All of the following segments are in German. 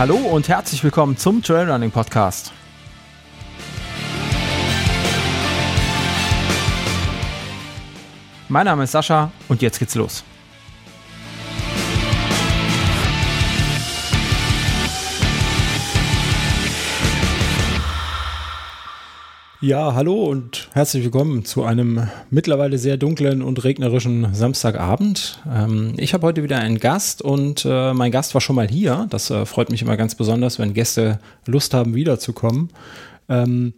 Hallo und herzlich willkommen zum Trailrunning Podcast. Mein Name ist Sascha und jetzt geht's los. Ja, hallo und herzlich willkommen zu einem mittlerweile sehr dunklen und regnerischen Samstagabend. Ähm, ich habe heute wieder einen Gast und äh, mein Gast war schon mal hier. Das äh, freut mich immer ganz besonders, wenn Gäste Lust haben, wiederzukommen. Ähm,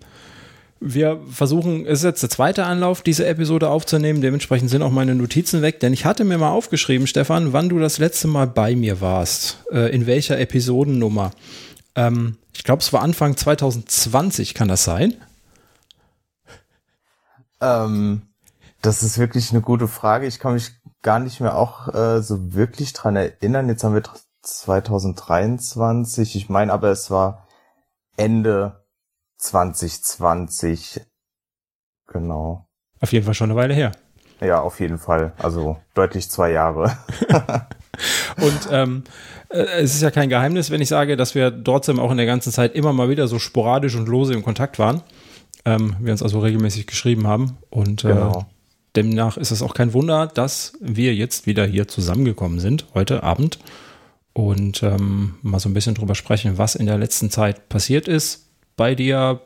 wir versuchen, es ist jetzt der zweite Anlauf, diese Episode aufzunehmen. Dementsprechend sind auch meine Notizen weg, denn ich hatte mir mal aufgeschrieben, Stefan, wann du das letzte Mal bei mir warst. Äh, in welcher Episodennummer. Ähm, ich glaube, es war Anfang 2020, kann das sein? Ähm, das ist wirklich eine gute Frage. Ich kann mich gar nicht mehr auch äh, so wirklich dran erinnern. Jetzt haben wir 2023. Ich meine aber, es war Ende 2020. Genau. Auf jeden Fall schon eine Weile her. Ja, auf jeden Fall. Also deutlich zwei Jahre. Und ähm, äh, es ist ja kein Geheimnis, wenn ich sage, dass wir trotzdem auch in der ganzen Zeit immer mal wieder so sporadisch und lose im Kontakt waren. Ähm, wir uns also regelmäßig geschrieben haben. Und äh, genau. demnach ist es auch kein Wunder, dass wir jetzt wieder hier zusammengekommen sind, heute Abend. Und ähm, mal so ein bisschen drüber sprechen, was in der letzten Zeit passiert ist bei dir.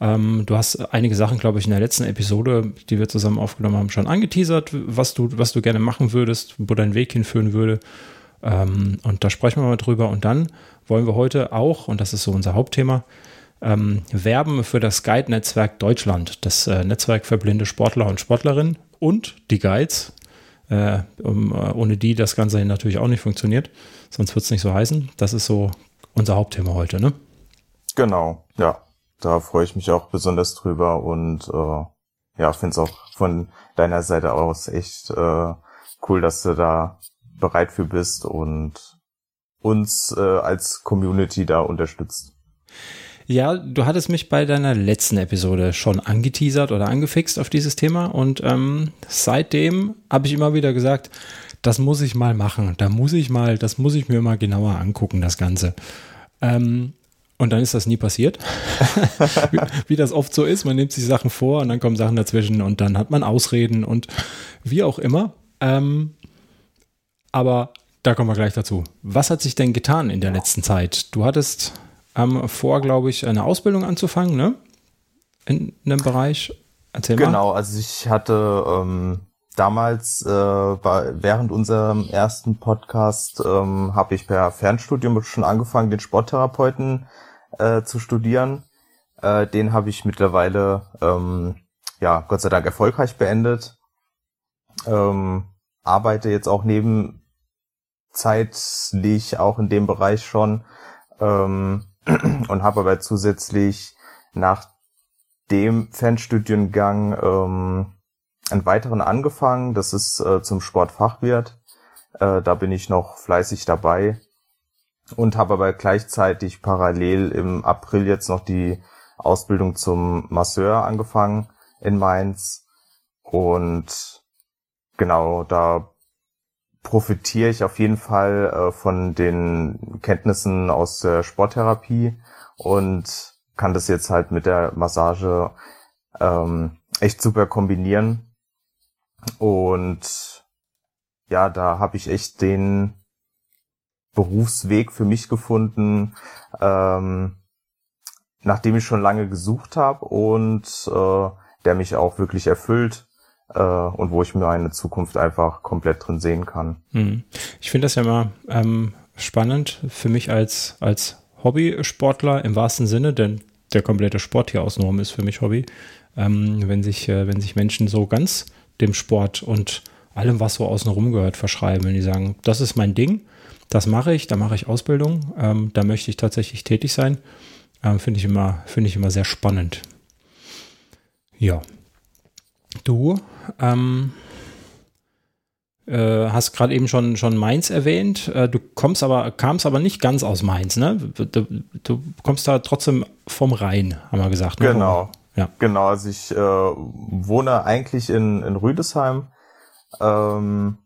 Ähm, du hast einige Sachen, glaube ich, in der letzten Episode, die wir zusammen aufgenommen haben, schon angeteasert, was du, was du gerne machen würdest, wo dein Weg hinführen würde. Ähm, und da sprechen wir mal drüber. Und dann wollen wir heute auch, und das ist so unser Hauptthema, ähm, werben für das Guide-Netzwerk Deutschland, das äh, Netzwerk für blinde Sportler und Sportlerinnen und die Guides, äh, um, äh, ohne die das Ganze natürlich auch nicht funktioniert. Sonst wird es nicht so heißen. Das ist so unser Hauptthema heute, ne? Genau, ja. Da freue ich mich auch besonders drüber und äh, ja, finde es auch von deiner Seite aus echt äh, cool, dass du da bereit für bist und uns äh, als Community da unterstützt. Ja, du hattest mich bei deiner letzten Episode schon angeteasert oder angefixt auf dieses Thema und ähm, seitdem habe ich immer wieder gesagt, das muss ich mal machen, da muss ich mal, das muss ich mir mal genauer angucken, das Ganze. Ähm, und dann ist das nie passiert. wie, wie, das oft so ist, man nimmt sich Sachen vor und dann kommen Sachen dazwischen und dann hat man Ausreden und wie auch immer. Ähm, aber da kommen wir gleich dazu. Was hat sich denn getan in der letzten Zeit? Du hattest haben vor, glaube ich, eine Ausbildung anzufangen, ne? In einem Bereich. Erzähl mal. Genau, also ich hatte ähm, damals, äh, war, während unserem ersten Podcast, ähm, habe ich per Fernstudium schon angefangen, den Sporttherapeuten äh, zu studieren. Äh, den habe ich mittlerweile, ähm, ja, Gott sei Dank erfolgreich beendet. Ähm, arbeite jetzt auch nebenzeitlich auch in dem Bereich schon. Ähm, und habe aber zusätzlich nach dem Fernstudiengang ähm, einen weiteren angefangen. Das ist äh, zum Sportfachwirt. Äh, da bin ich noch fleißig dabei und habe aber gleichzeitig parallel im April jetzt noch die Ausbildung zum Masseur angefangen in Mainz. Und genau, da profitiere ich auf jeden Fall äh, von den Kenntnissen aus der Sporttherapie und kann das jetzt halt mit der Massage ähm, echt super kombinieren. Und ja, da habe ich echt den Berufsweg für mich gefunden, ähm, nachdem ich schon lange gesucht habe und äh, der mich auch wirklich erfüllt äh, und wo ich mir eine Zukunft einfach komplett drin sehen kann. Hm. Ich finde das ja immer ähm, spannend für mich als, als Hobbysportler im wahrsten Sinne, denn der komplette Sport hier außenrum ist für mich Hobby. Ähm, wenn sich, äh, wenn sich Menschen so ganz dem Sport und allem, was so außenrum gehört, verschreiben, wenn die sagen, das ist mein Ding, das mache ich, da mache ich Ausbildung, ähm, da möchte ich tatsächlich tätig sein, ähm, finde ich immer, finde ich immer sehr spannend. Ja. Du ähm, äh, hast gerade eben schon, schon Mainz erwähnt. Äh, du kommst aber, kamst aber nicht ganz aus Mainz, ne? Du, du kommst da trotzdem vom Rhein, haben wir gesagt. Ne? Genau. Ja. Genau, also ich äh, wohne eigentlich in, in Rüdesheim. Ähm,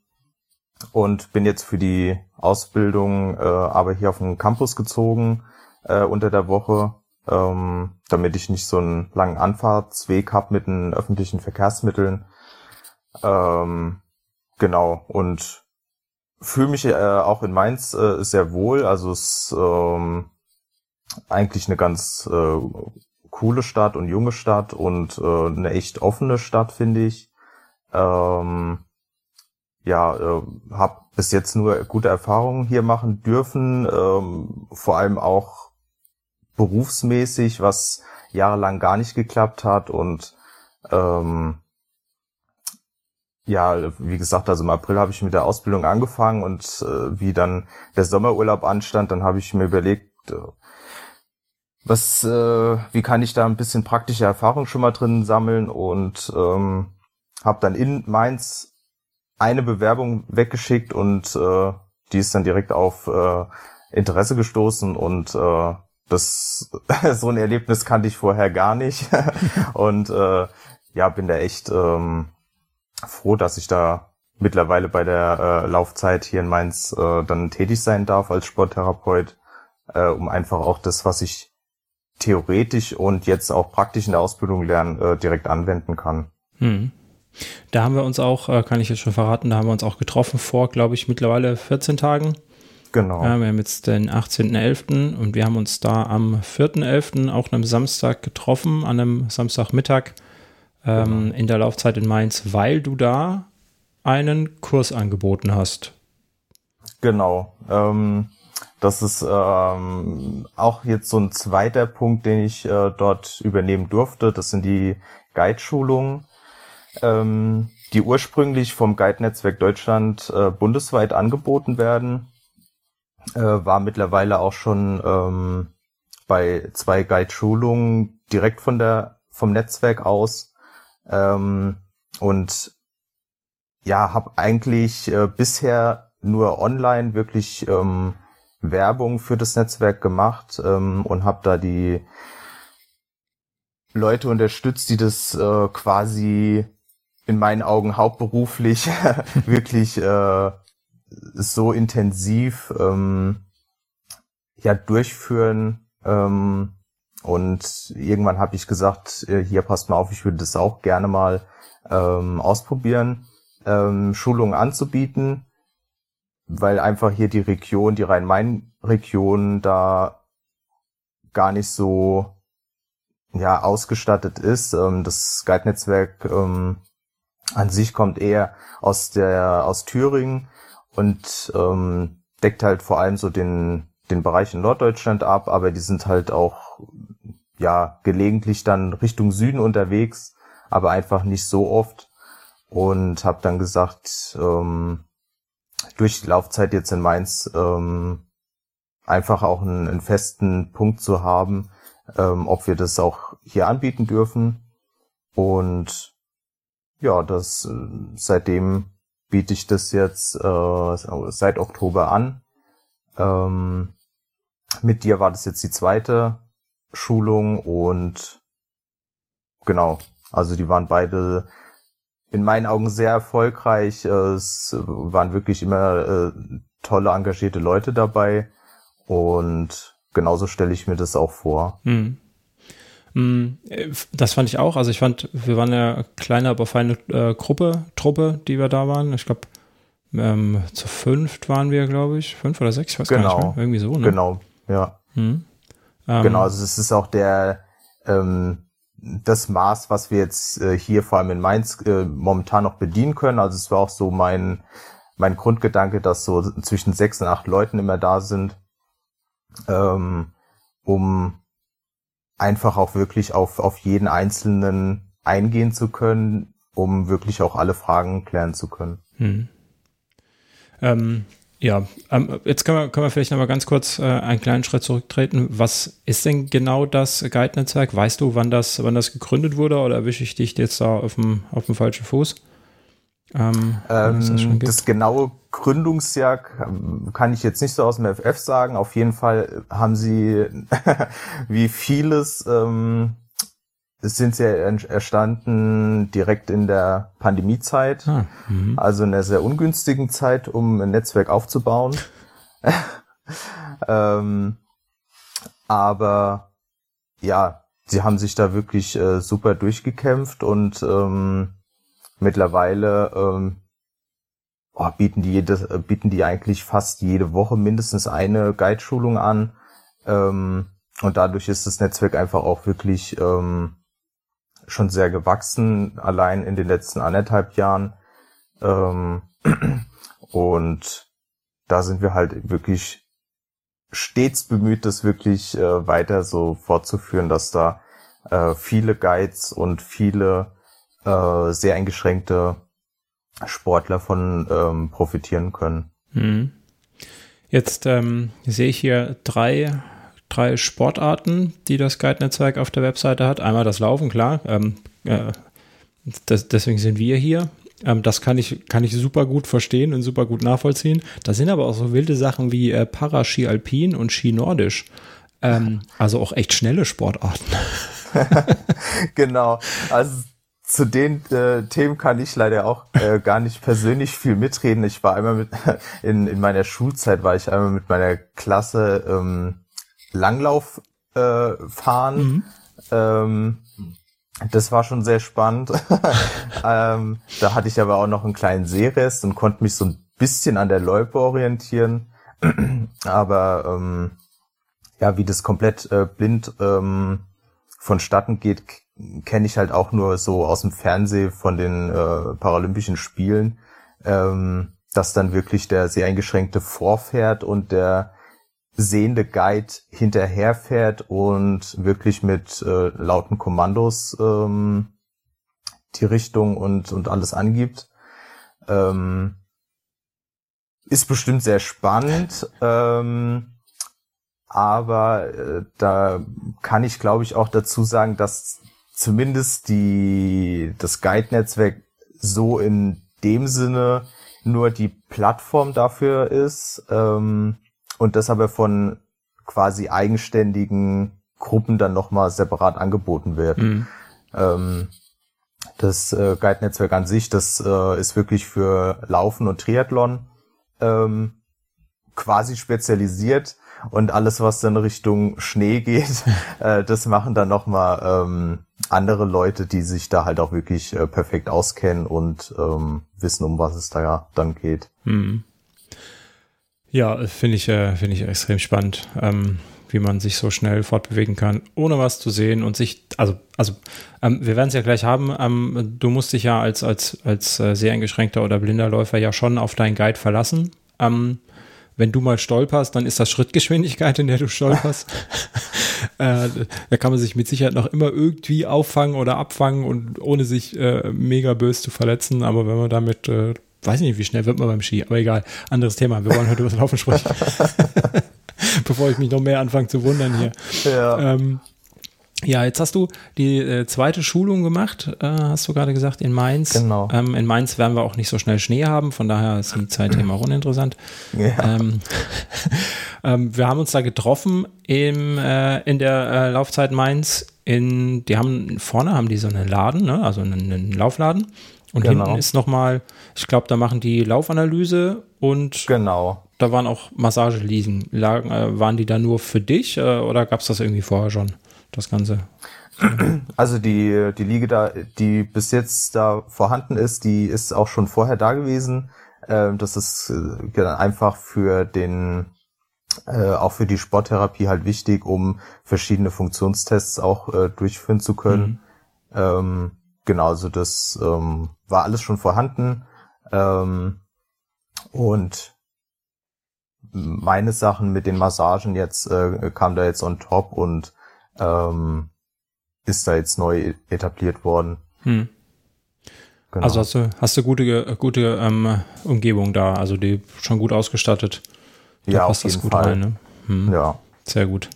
und bin jetzt für die Ausbildung äh, aber hier auf den Campus gezogen äh, unter der Woche, ähm, damit ich nicht so einen langen Anfahrtsweg habe mit den öffentlichen Verkehrsmitteln. Ähm, genau, und fühle mich äh, auch in Mainz äh, sehr wohl. Also es ähm, eigentlich eine ganz äh, coole Stadt und junge Stadt und äh, eine echt offene Stadt, finde ich. Ähm, ja, äh, habe bis jetzt nur gute Erfahrungen hier machen dürfen, ähm, vor allem auch berufsmäßig, was jahrelang gar nicht geklappt hat und ähm, ja, wie gesagt, also im April habe ich mit der Ausbildung angefangen und äh, wie dann der Sommerurlaub anstand, dann habe ich mir überlegt, äh, was, äh, wie kann ich da ein bisschen praktische Erfahrung schon mal drin sammeln und ähm, habe dann in Mainz eine Bewerbung weggeschickt und äh, die ist dann direkt auf äh, Interesse gestoßen und äh, das so ein Erlebnis kannte ich vorher gar nicht und äh, ja bin da echt ähm, froh, dass ich da mittlerweile bei der äh, Laufzeit hier in Mainz äh, dann tätig sein darf als Sporttherapeut, äh, um einfach auch das, was ich theoretisch und jetzt auch praktisch in der Ausbildung lernen, äh, direkt anwenden kann. Hm. Da haben wir uns auch, äh, kann ich jetzt schon verraten, da haben wir uns auch getroffen vor, glaube ich, mittlerweile 14 Tagen. Genau. Ja, wir haben jetzt den 18.11. und wir haben uns da am 4.11. auch einem Samstag getroffen, an einem Samstagmittag ähm, genau. in der Laufzeit in Mainz, weil du da einen Kurs angeboten hast. Genau. Ähm, das ist ähm, auch jetzt so ein zweiter Punkt, den ich äh, dort übernehmen durfte. Das sind die Guide-Schulungen, ähm, die ursprünglich vom Guide-Netzwerk Deutschland äh, bundesweit angeboten werden. Äh, war mittlerweile auch schon ähm, bei zwei Guide-Schulungen direkt von der vom Netzwerk aus. Ähm, und ja, habe eigentlich äh, bisher nur online wirklich ähm, Werbung für das Netzwerk gemacht ähm, und habe da die Leute unterstützt, die das äh, quasi in meinen Augen hauptberuflich wirklich äh, so intensiv ähm, ja durchführen. Ähm, und irgendwann habe ich gesagt, äh, hier passt mal auf, ich würde das auch gerne mal ähm, ausprobieren, ähm, Schulungen anzubieten weil einfach hier die Region, die Rhein-Main-Region da gar nicht so ja ausgestattet ist. Ähm, das Guide-Netzwerk ähm, an sich kommt eher aus der aus Thüringen und ähm, deckt halt vor allem so den den Bereich in Norddeutschland ab, aber die sind halt auch ja gelegentlich dann Richtung Süden unterwegs, aber einfach nicht so oft und habe dann gesagt, ähm, durch die Laufzeit jetzt in Mainz ähm, einfach auch einen, einen festen Punkt zu haben, ähm, ob wir das auch hier anbieten dürfen. Und ja, das äh, seitdem biete ich das jetzt äh, seit Oktober an. Ähm, mit dir war das jetzt die zweite Schulung und genau, also die waren beide in meinen Augen sehr erfolgreich. Es waren wirklich immer äh, tolle, engagierte Leute dabei. Und genauso stelle ich mir das auch vor. Hm. Hm. Das fand ich auch. Also ich fand, wir waren ja kleine, aber feine äh, Gruppe, Truppe, die wir da waren. Ich glaube, ähm, zu fünft waren wir, glaube ich. Fünf oder sechs, ich weiß genau. gar nicht genau. mehr. Irgendwie so, ne? Genau, ja. Hm. Ähm, genau, also es ist auch der, ähm, das Maß, was wir jetzt äh, hier vor allem in Mainz äh, momentan noch bedienen können. Also es war auch so mein, mein Grundgedanke, dass so zwischen sechs und acht Leuten immer da sind, ähm, um einfach auch wirklich auf, auf jeden Einzelnen eingehen zu können, um wirklich auch alle Fragen klären zu können. Hm. Ähm, ja, ähm, jetzt können wir, können wir vielleicht noch mal ganz kurz äh, einen kleinen Schritt zurücktreten. Was ist denn genau das Guide-Netzwerk? Weißt du, wann das, wann das gegründet wurde oder erwische ich dich jetzt da auf dem, auf dem falschen Fuß? Ähm, ähm, das, das, genaue Gründungsjahr kann ich jetzt nicht so aus dem FF sagen. Auf jeden Fall haben sie, wie vieles, ähm, sind sie erstanden direkt in der Pandemiezeit, ah, mhm. also in einer sehr ungünstigen Zeit, um ein Netzwerk aufzubauen. ähm, aber ja, sie haben sich da wirklich äh, super durchgekämpft und ähm, mittlerweile ähm, oh, bieten die jedes, äh, bieten die eigentlich fast jede Woche mindestens eine Guide-Schulung an. Ähm, und dadurch ist das Netzwerk einfach auch wirklich ähm, schon sehr gewachsen, allein in den letzten anderthalb Jahren. Ähm, und da sind wir halt wirklich stets bemüht, das wirklich äh, weiter so fortzuführen, dass da äh, viele Guides und viele äh, sehr eingeschränkte Sportler von ähm, profitieren können. Mhm. Jetzt ähm, sehe ich hier drei drei Sportarten, die das Guide-Netzwerk auf der Webseite hat. Einmal das Laufen, klar. Ähm, äh, das, deswegen sind wir hier. Ähm, das kann ich, kann ich super gut verstehen und super gut nachvollziehen. Da sind aber auch so wilde Sachen wie äh, Paraski Alpin und Ski Nordisch. Ähm, also auch echt schnelle Sportarten. genau. Also zu den äh, Themen kann ich leider auch äh, gar nicht persönlich viel mitreden. Ich war einmal mit in, in meiner Schulzeit war ich einmal mit meiner Klasse ähm, Langlauf äh, fahren. Mhm. Ähm, das war schon sehr spannend. ähm, da hatte ich aber auch noch einen kleinen Seerest und konnte mich so ein bisschen an der Loipe orientieren. aber ähm, ja, wie das komplett äh, blind ähm, vonstatten geht, kenne ich halt auch nur so aus dem Fernsehen von den äh, Paralympischen Spielen, ähm, dass dann wirklich der sehr eingeschränkte vorfährt und der sehende Guide hinterherfährt und wirklich mit äh, lauten Kommandos ähm, die Richtung und, und alles angibt. Ähm, ist bestimmt sehr spannend, ähm, aber äh, da kann ich glaube ich auch dazu sagen, dass zumindest die das Guide-Netzwerk so in dem Sinne nur die Plattform dafür ist. Ähm, und das aber von quasi eigenständigen Gruppen dann nochmal separat angeboten wird. Mhm. Ähm, das äh, Guide-Netzwerk an sich, das äh, ist wirklich für Laufen und Triathlon ähm, quasi spezialisiert und alles, was dann Richtung Schnee geht, äh, das machen dann nochmal ähm, andere Leute, die sich da halt auch wirklich äh, perfekt auskennen und ähm, wissen, um was es da dann geht. Mhm. Ja, finde ich, äh, finde ich extrem spannend, ähm, wie man sich so schnell fortbewegen kann, ohne was zu sehen und sich, also, also ähm, wir werden es ja gleich haben. Ähm, du musst dich ja als, als, als äh, sehr eingeschränkter oder blinder Läufer ja schon auf deinen Guide verlassen. Ähm, wenn du mal stolperst, dann ist das Schrittgeschwindigkeit, in der du stolperst. äh, da kann man sich mit Sicherheit noch immer irgendwie auffangen oder abfangen und ohne sich äh, mega böse zu verletzen. Aber wenn man damit äh, weiß nicht, wie schnell wird man beim Ski, aber egal. Anderes Thema. Wir wollen heute über das Laufen sprechen. Bevor ich mich noch mehr anfange zu wundern hier. Ja. Ähm, ja, jetzt hast du die äh, zweite Schulung gemacht, äh, hast du gerade gesagt, in Mainz. Genau. Ähm, in Mainz werden wir auch nicht so schnell Schnee haben, von daher sind die Zeitthemen auch uninteressant. Ja. Ähm, ähm, wir haben uns da getroffen im, äh, in der äh, Laufzeit Mainz. In, die haben vorne haben die so einen Laden, ne? also einen, einen Laufladen. Und genau. hinten ist nochmal, ich glaube, da machen die Laufanalyse und genau. da waren auch Massageliegen. Lagen, äh, waren die da nur für dich äh, oder gab es das irgendwie vorher schon, das Ganze? Also die, die Liege da, die bis jetzt da vorhanden ist, die ist auch schon vorher da gewesen. Ähm, das ist äh, einfach für den, äh, auch für die Sporttherapie halt wichtig, um verschiedene Funktionstests auch äh, durchführen zu können. Mhm. Ähm, genau, also das ähm, war alles schon vorhanden. Und meine Sachen mit den Massagen jetzt äh, kam da jetzt on top und ähm, ist da jetzt neu etabliert worden. Hm. Genau. Also hast du, hast du gute, gute ähm, Umgebung da, also die schon gut ausgestattet. Da ja, passt auf jeden das gut Fall. rein, ne? Hm. Ja. Sehr gut.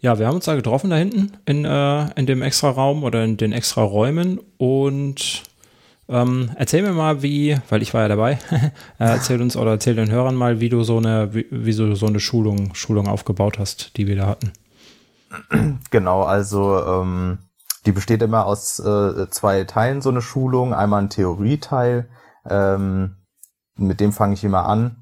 Ja, wir haben uns da getroffen da hinten in, äh, in dem extra Raum oder in den extra Räumen und ähm, erzähl mir mal, wie, weil ich war ja dabei, äh, erzähl uns oder erzähl den Hörern mal, wie du so eine, wie, wie du so eine Schulung, Schulung aufgebaut hast, die wir da hatten. Genau, also ähm, die besteht immer aus äh, zwei Teilen, so eine Schulung. Einmal ein Theorieteil, ähm, mit dem fange ich immer an.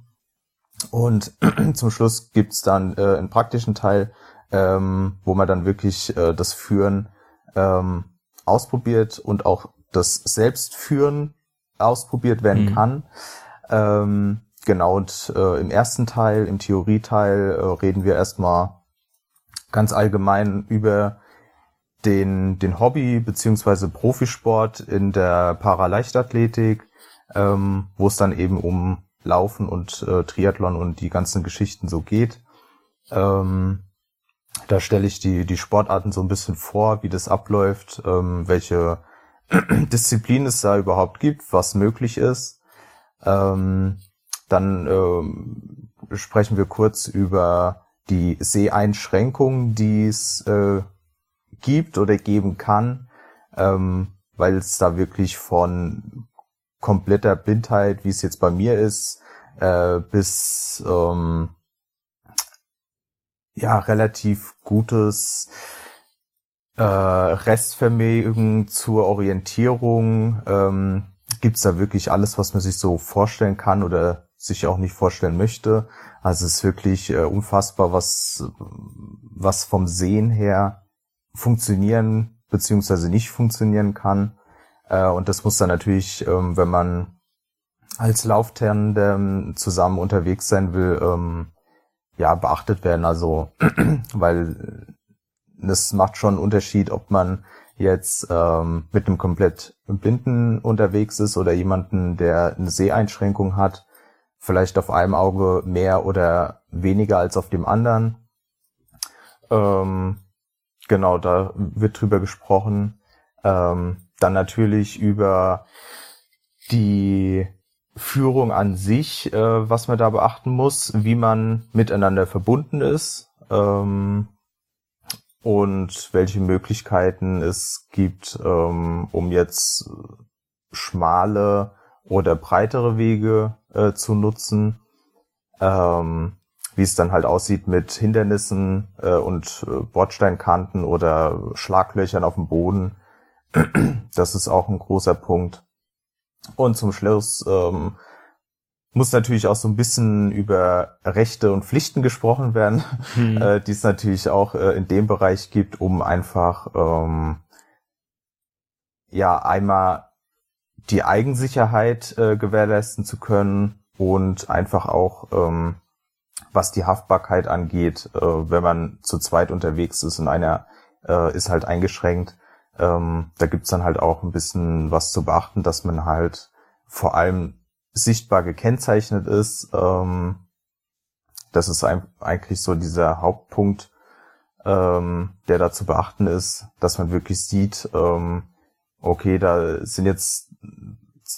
Und zum Schluss gibt's dann äh, einen praktischen Teil, ähm, wo man dann wirklich äh, das Führen ähm, ausprobiert und auch das Selbstführen ausprobiert werden mhm. kann. Ähm, genau, und äh, im ersten Teil, im Theorieteil, äh, reden wir erstmal ganz allgemein über den, den Hobby beziehungsweise Profisport in der Paraleichtathletik, ähm, wo es dann eben um Laufen und äh, Triathlon und die ganzen Geschichten so geht. Ähm, da stelle ich die, die Sportarten so ein bisschen vor, wie das abläuft, ähm, welche Disziplin es da überhaupt gibt, was möglich ist. Ähm, dann ähm, sprechen wir kurz über die Seheinschränkungen, die es äh, gibt oder geben kann, ähm, weil es da wirklich von kompletter Blindheit, wie es jetzt bei mir ist, äh, bis ähm, ja relativ gutes äh, Restvermögen zur Orientierung. Ähm, Gibt da wirklich alles, was man sich so vorstellen kann oder sich auch nicht vorstellen möchte. Also es ist wirklich äh, unfassbar, was, was vom Sehen her funktionieren beziehungsweise nicht funktionieren kann. Äh, und das muss dann natürlich, ähm, wenn man als Laufternde zusammen unterwegs sein will, ähm, ja, beachtet werden. Also, weil es macht schon einen Unterschied, ob man jetzt ähm, mit einem komplett Blinden unterwegs ist oder jemanden, der eine Seheinschränkung hat, vielleicht auf einem Auge mehr oder weniger als auf dem anderen. Ähm, genau, da wird drüber gesprochen. Ähm, dann natürlich über die Führung an sich, äh, was man da beachten muss, wie man miteinander verbunden ist ähm, und welche Möglichkeiten es gibt, ähm, um jetzt schmale oder breitere Wege äh, zu nutzen. Ähm, wie es dann halt aussieht mit Hindernissen äh, und äh, Bordsteinkanten oder Schlaglöchern auf dem Boden. Das ist auch ein großer Punkt. Und zum Schluss ähm, muss natürlich auch so ein bisschen über Rechte und Pflichten gesprochen werden, hm. äh, die es natürlich auch äh, in dem Bereich gibt, um einfach ähm, ja einmal die Eigensicherheit äh, gewährleisten zu können und einfach auch ähm, was die Haftbarkeit angeht, äh, wenn man zu zweit unterwegs ist und einer äh, ist halt eingeschränkt, ähm, da gibt's dann halt auch ein bisschen was zu beachten, dass man halt vor allem sichtbar gekennzeichnet ist. Ähm, das ist ein, eigentlich so dieser Hauptpunkt, ähm, der da zu beachten ist, dass man wirklich sieht, ähm, okay, da sind jetzt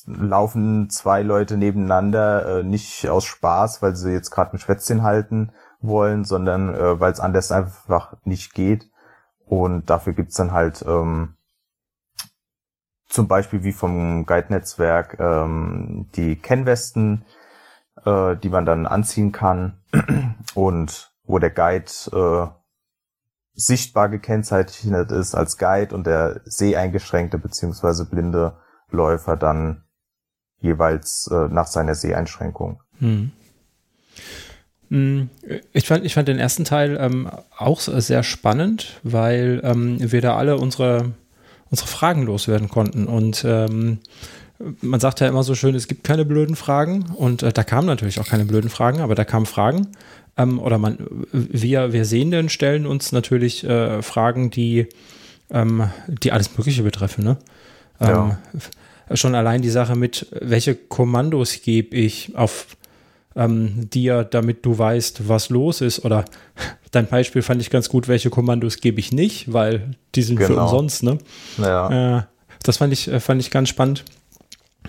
laufen zwei Leute nebeneinander, äh, nicht aus Spaß, weil sie jetzt gerade ein Schwätzchen halten wollen, sondern äh, weil es anders einfach nicht geht. Und dafür gibt's dann halt ähm, zum Beispiel wie vom Guide-Netzwerk ähm, die Kennwesten, äh, die man dann anziehen kann und wo der Guide äh, sichtbar gekennzeichnet ist als Guide und der seheingeschränkte beziehungsweise blinde Läufer dann jeweils äh, nach seiner Seheinschränkung. Hm. hm. Ich fand, ich fand den ersten Teil ähm, auch sehr spannend, weil ähm, wir da alle unsere, unsere Fragen loswerden konnten. Und ähm, man sagt ja immer so schön, es gibt keine blöden Fragen. Und äh, da kamen natürlich auch keine blöden Fragen, aber da kamen Fragen. Ähm, oder man, wir, wir Sehenden stellen uns natürlich äh, Fragen, die, ähm, die alles Mögliche betreffen. Ne? Ja. Ähm, schon allein die Sache mit, welche Kommandos gebe ich auf ähm, dir, damit du weißt, was los ist. Oder dein Beispiel fand ich ganz gut, welche Kommandos gebe ich nicht, weil die sind genau. für umsonst. Ne? Ja. Äh, das fand ich, äh, fand ich ganz spannend.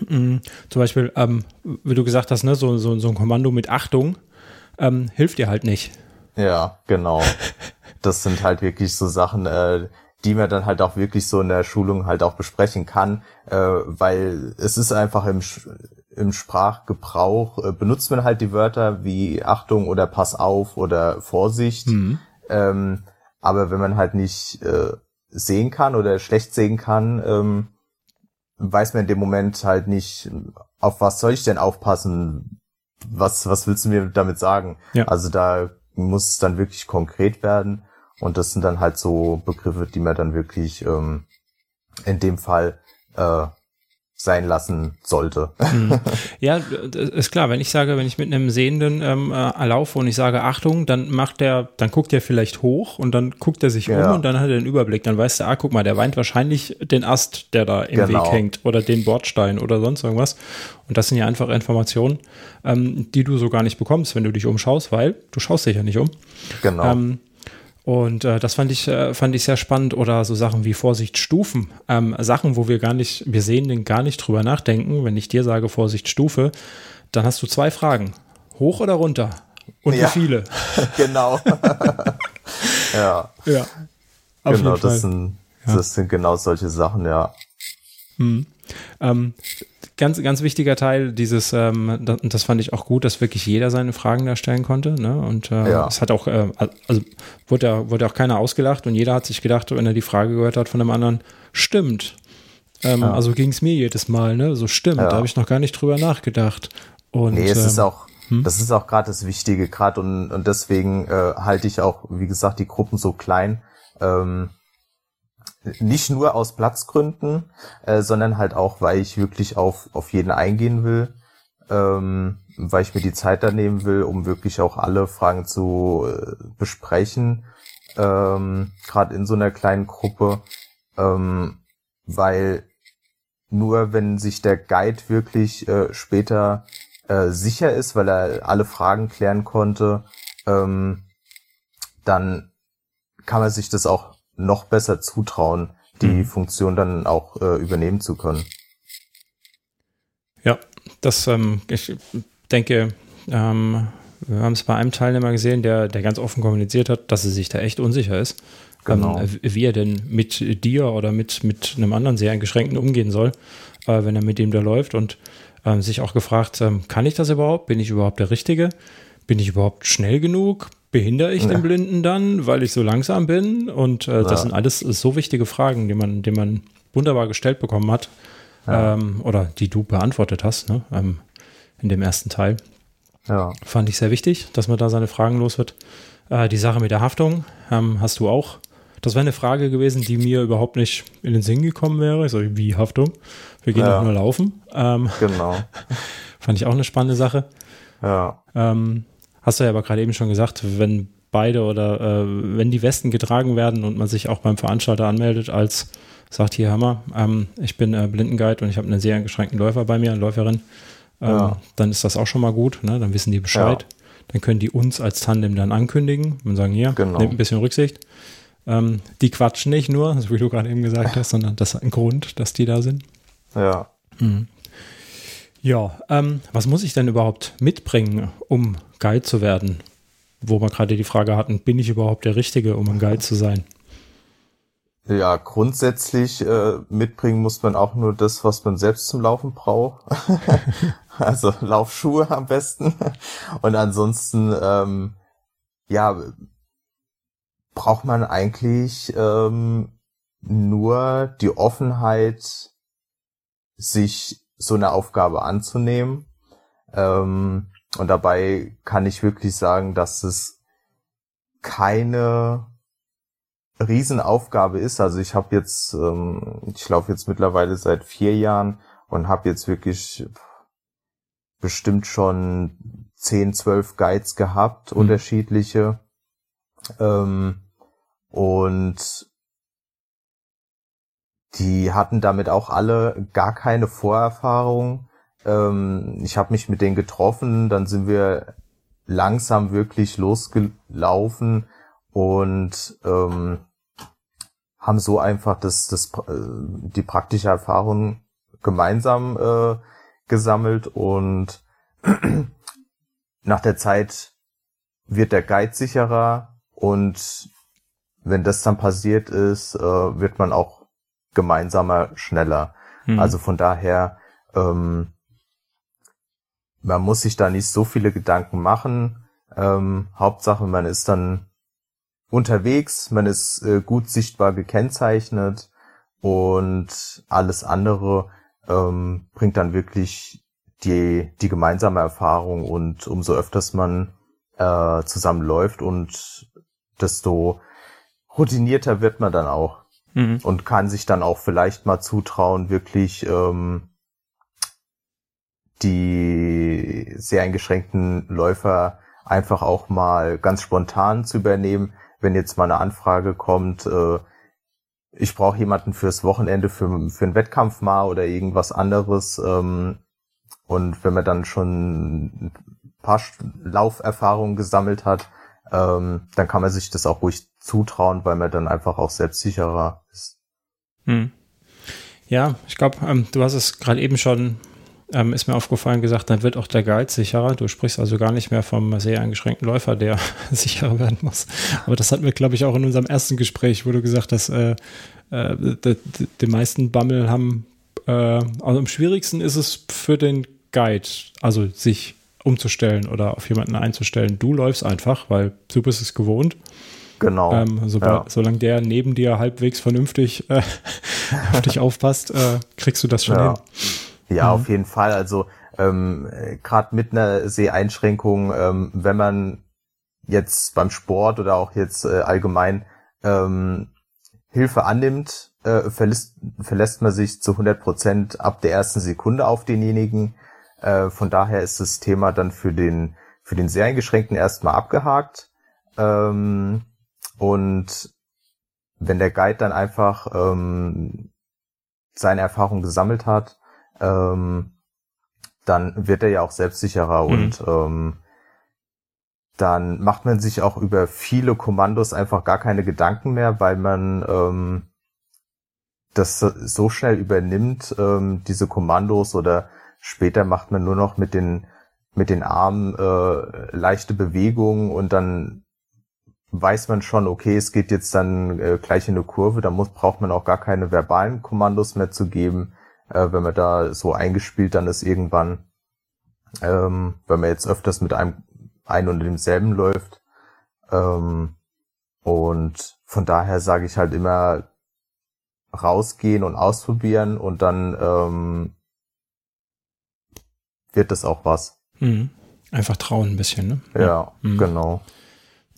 Mhm. Zum Beispiel, ähm, wie du gesagt hast, ne, so, so, so ein Kommando mit Achtung ähm, hilft dir halt nicht. Ja, genau. Das sind halt wirklich so Sachen, äh, die man dann halt auch wirklich so in der Schulung halt auch besprechen kann, äh, weil es ist einfach im, im Sprachgebrauch, äh, benutzt man halt die Wörter wie Achtung oder Pass auf oder Vorsicht. Mhm. Ähm, aber wenn man halt nicht äh, sehen kann oder schlecht sehen kann, ähm, weiß man in dem Moment halt nicht, auf was soll ich denn aufpassen? Was, was willst du mir damit sagen? Ja. Also da muss es dann wirklich konkret werden. Und das sind dann halt so Begriffe, die man dann wirklich ähm, in dem Fall äh, sein lassen sollte. Mhm. Ja, ist klar. Wenn ich sage, wenn ich mit einem Sehenden ähm, äh, laufe und ich sage Achtung, dann macht der, dann guckt er vielleicht hoch und dann guckt er sich ja. um und dann hat er den Überblick. Dann weiß der, ah, guck mal, der weint wahrscheinlich den Ast, der da im genau. Weg hängt oder den Bordstein oder sonst irgendwas. Und das sind ja einfach Informationen, ähm, die du so gar nicht bekommst, wenn du dich umschaust, weil du schaust dich ja nicht um. Genau. Ähm, und äh, das fand ich, äh, fand ich sehr spannend. Oder so Sachen wie Vorsichtsstufen. Ähm, Sachen, wo wir gar nicht, wir sehen den gar nicht drüber nachdenken. Wenn ich dir sage Vorsichtsstufe, dann hast du zwei Fragen. Hoch oder runter? Und ja, wie viele? genau. ja. Ja. genau, das sind, das sind genau solche Sachen, ja. Hm. Ähm, ganz, ganz wichtiger Teil dieses, ähm, das, das fand ich auch gut, dass wirklich jeder seine Fragen da stellen konnte. Ne? Und äh, ja. es hat auch, äh, also wurde ja, wurde auch keiner ausgelacht und jeder hat sich gedacht, wenn er die Frage gehört hat von einem anderen, stimmt. Ähm, ja. Also ging es mir jedes Mal, ne? So stimmt, da habe ich noch gar nicht drüber nachgedacht. Und, nee, es ähm, ist auch, hm? das ist auch gerade das Wichtige, gerade und, und deswegen äh, halte ich auch, wie gesagt, die Gruppen so klein. Ähm, nicht nur aus Platzgründen, äh, sondern halt auch, weil ich wirklich auf, auf jeden eingehen will, ähm, weil ich mir die Zeit da nehmen will, um wirklich auch alle Fragen zu äh, besprechen, ähm, gerade in so einer kleinen Gruppe, ähm, weil nur wenn sich der Guide wirklich äh, später äh, sicher ist, weil er alle Fragen klären konnte, ähm, dann kann man sich das auch noch besser zutrauen, die mhm. Funktion dann auch äh, übernehmen zu können. Ja, das, ähm, ich denke, ähm, wir haben es bei einem Teilnehmer gesehen, der, der ganz offen kommuniziert hat, dass er sich da echt unsicher ist. Genau. Ähm, wie er denn mit dir oder mit, mit einem anderen sehr eingeschränkten umgehen soll, äh, wenn er mit dem da läuft und ähm, sich auch gefragt, ähm, kann ich das überhaupt? Bin ich überhaupt der Richtige? Bin ich überhaupt schnell genug? behindere ich ja. den Blinden dann, weil ich so langsam bin? Und äh, ja. das sind alles so wichtige Fragen, die man, die man wunderbar gestellt bekommen hat. Ja. Ähm, oder die du beantwortet hast, ne? Ähm, in dem ersten Teil. Ja. Fand ich sehr wichtig, dass man da seine Fragen los wird. Äh, die Sache mit der Haftung ähm, hast du auch. Das wäre eine Frage gewesen, die mir überhaupt nicht in den Sinn gekommen wäre. Ich so, wie Haftung? Wir gehen doch nur laufen. Ähm, genau. fand ich auch eine spannende Sache. Ja. Ähm, Hast du ja aber gerade eben schon gesagt, wenn beide oder äh, wenn die Westen getragen werden und man sich auch beim Veranstalter anmeldet als sagt hier Hammer, ähm, ich bin äh, Blindenguide und ich habe einen sehr eingeschränkten Läufer bei mir, eine Läuferin, ähm, ja. dann ist das auch schon mal gut, ne? dann wissen die Bescheid. Ja. Dann können die uns als Tandem dann ankündigen und sagen, hier, genau. nehmt ein bisschen Rücksicht. Ähm, die quatschen nicht nur, so wie du gerade eben gesagt hast, sondern das hat einen Grund, dass die da sind. Ja. Mhm. Ja, ähm, was muss ich denn überhaupt mitbringen, um Guide zu werden? Wo wir gerade die Frage hatten, bin ich überhaupt der Richtige, um ein Guide zu sein? Ja, grundsätzlich äh, mitbringen muss man auch nur das, was man selbst zum Laufen braucht. also Laufschuhe am besten. Und ansonsten, ähm, ja, braucht man eigentlich ähm, nur die Offenheit, sich so eine Aufgabe anzunehmen. Ähm, und dabei kann ich wirklich sagen, dass es keine Riesenaufgabe ist. Also ich habe jetzt, ähm, ich laufe jetzt mittlerweile seit vier Jahren und habe jetzt wirklich bestimmt schon zehn, zwölf Guides gehabt, mhm. unterschiedliche. Ähm, und die hatten damit auch alle gar keine Vorerfahrung. Ähm, ich habe mich mit denen getroffen, dann sind wir langsam wirklich losgelaufen und ähm, haben so einfach das, das, äh, die praktische Erfahrung gemeinsam äh, gesammelt und nach der Zeit wird der Guide sicherer und wenn das dann passiert ist, äh, wird man auch gemeinsamer, schneller. Mhm. Also von daher, ähm, man muss sich da nicht so viele Gedanken machen. Ähm, Hauptsache, man ist dann unterwegs, man ist äh, gut sichtbar gekennzeichnet und alles andere ähm, bringt dann wirklich die, die gemeinsame Erfahrung und umso öfters man äh, zusammenläuft und desto routinierter wird man dann auch mhm. und kann sich dann auch vielleicht mal zutrauen, wirklich ähm, die sehr eingeschränkten Läufer einfach auch mal ganz spontan zu übernehmen, wenn jetzt mal eine Anfrage kommt, äh, ich brauche jemanden fürs Wochenende für, für einen Wettkampf mal oder irgendwas anderes. Ähm, und wenn man dann schon ein paar Lauferfahrungen gesammelt hat, ähm, dann kann man sich das auch ruhig zutrauen, weil man dann einfach auch selbstsicherer ist. Hm. Ja, ich glaube, ähm, du hast es gerade eben schon, ähm, ist mir aufgefallen gesagt, dann wird auch der Guide sicherer. Du sprichst also gar nicht mehr vom sehr eingeschränkten Läufer, der sicherer werden muss. Aber das hatten wir, glaube ich, auch in unserem ersten Gespräch, wo du gesagt hast, äh, äh, die, meisten Bammel haben, äh, also am schwierigsten ist es für den Guide, also sich umzustellen oder auf jemanden einzustellen. Du läufst einfach, weil du bist es gewohnt. Genau. Ähm, so, ja. Solange der neben dir halbwegs vernünftig äh, auf dich aufpasst, äh, kriegst du das schon ja. hin. Ja, mhm. auf jeden Fall. Also ähm, gerade mit einer Seheinschränkung, ähm, wenn man jetzt beim Sport oder auch jetzt äh, allgemein ähm, Hilfe annimmt, äh, verlässt, verlässt man sich zu 100 Prozent ab der ersten Sekunde auf denjenigen. Äh, von daher ist das Thema dann für den, für den sehr eingeschränkten erstmal abgehakt. Ähm, und wenn der Guide dann einfach ähm, seine Erfahrung gesammelt hat, ähm, dann wird er ja auch selbstsicherer mhm. und ähm, dann macht man sich auch über viele Kommandos einfach gar keine Gedanken mehr, weil man ähm, das so schnell übernimmt, ähm, diese Kommandos oder Später macht man nur noch mit den, mit den Armen äh, leichte Bewegungen und dann weiß man schon, okay, es geht jetzt dann äh, gleich in eine Kurve, da muss, braucht man auch gar keine verbalen Kommandos mehr zu geben, äh, wenn man da so eingespielt dann ist irgendwann, ähm, wenn man jetzt öfters mit einem ein und demselben läuft. Ähm, und von daher sage ich halt immer rausgehen und ausprobieren und dann ähm, wird es auch was. Mhm. Einfach trauen ein bisschen, ne? Ja, mhm. genau.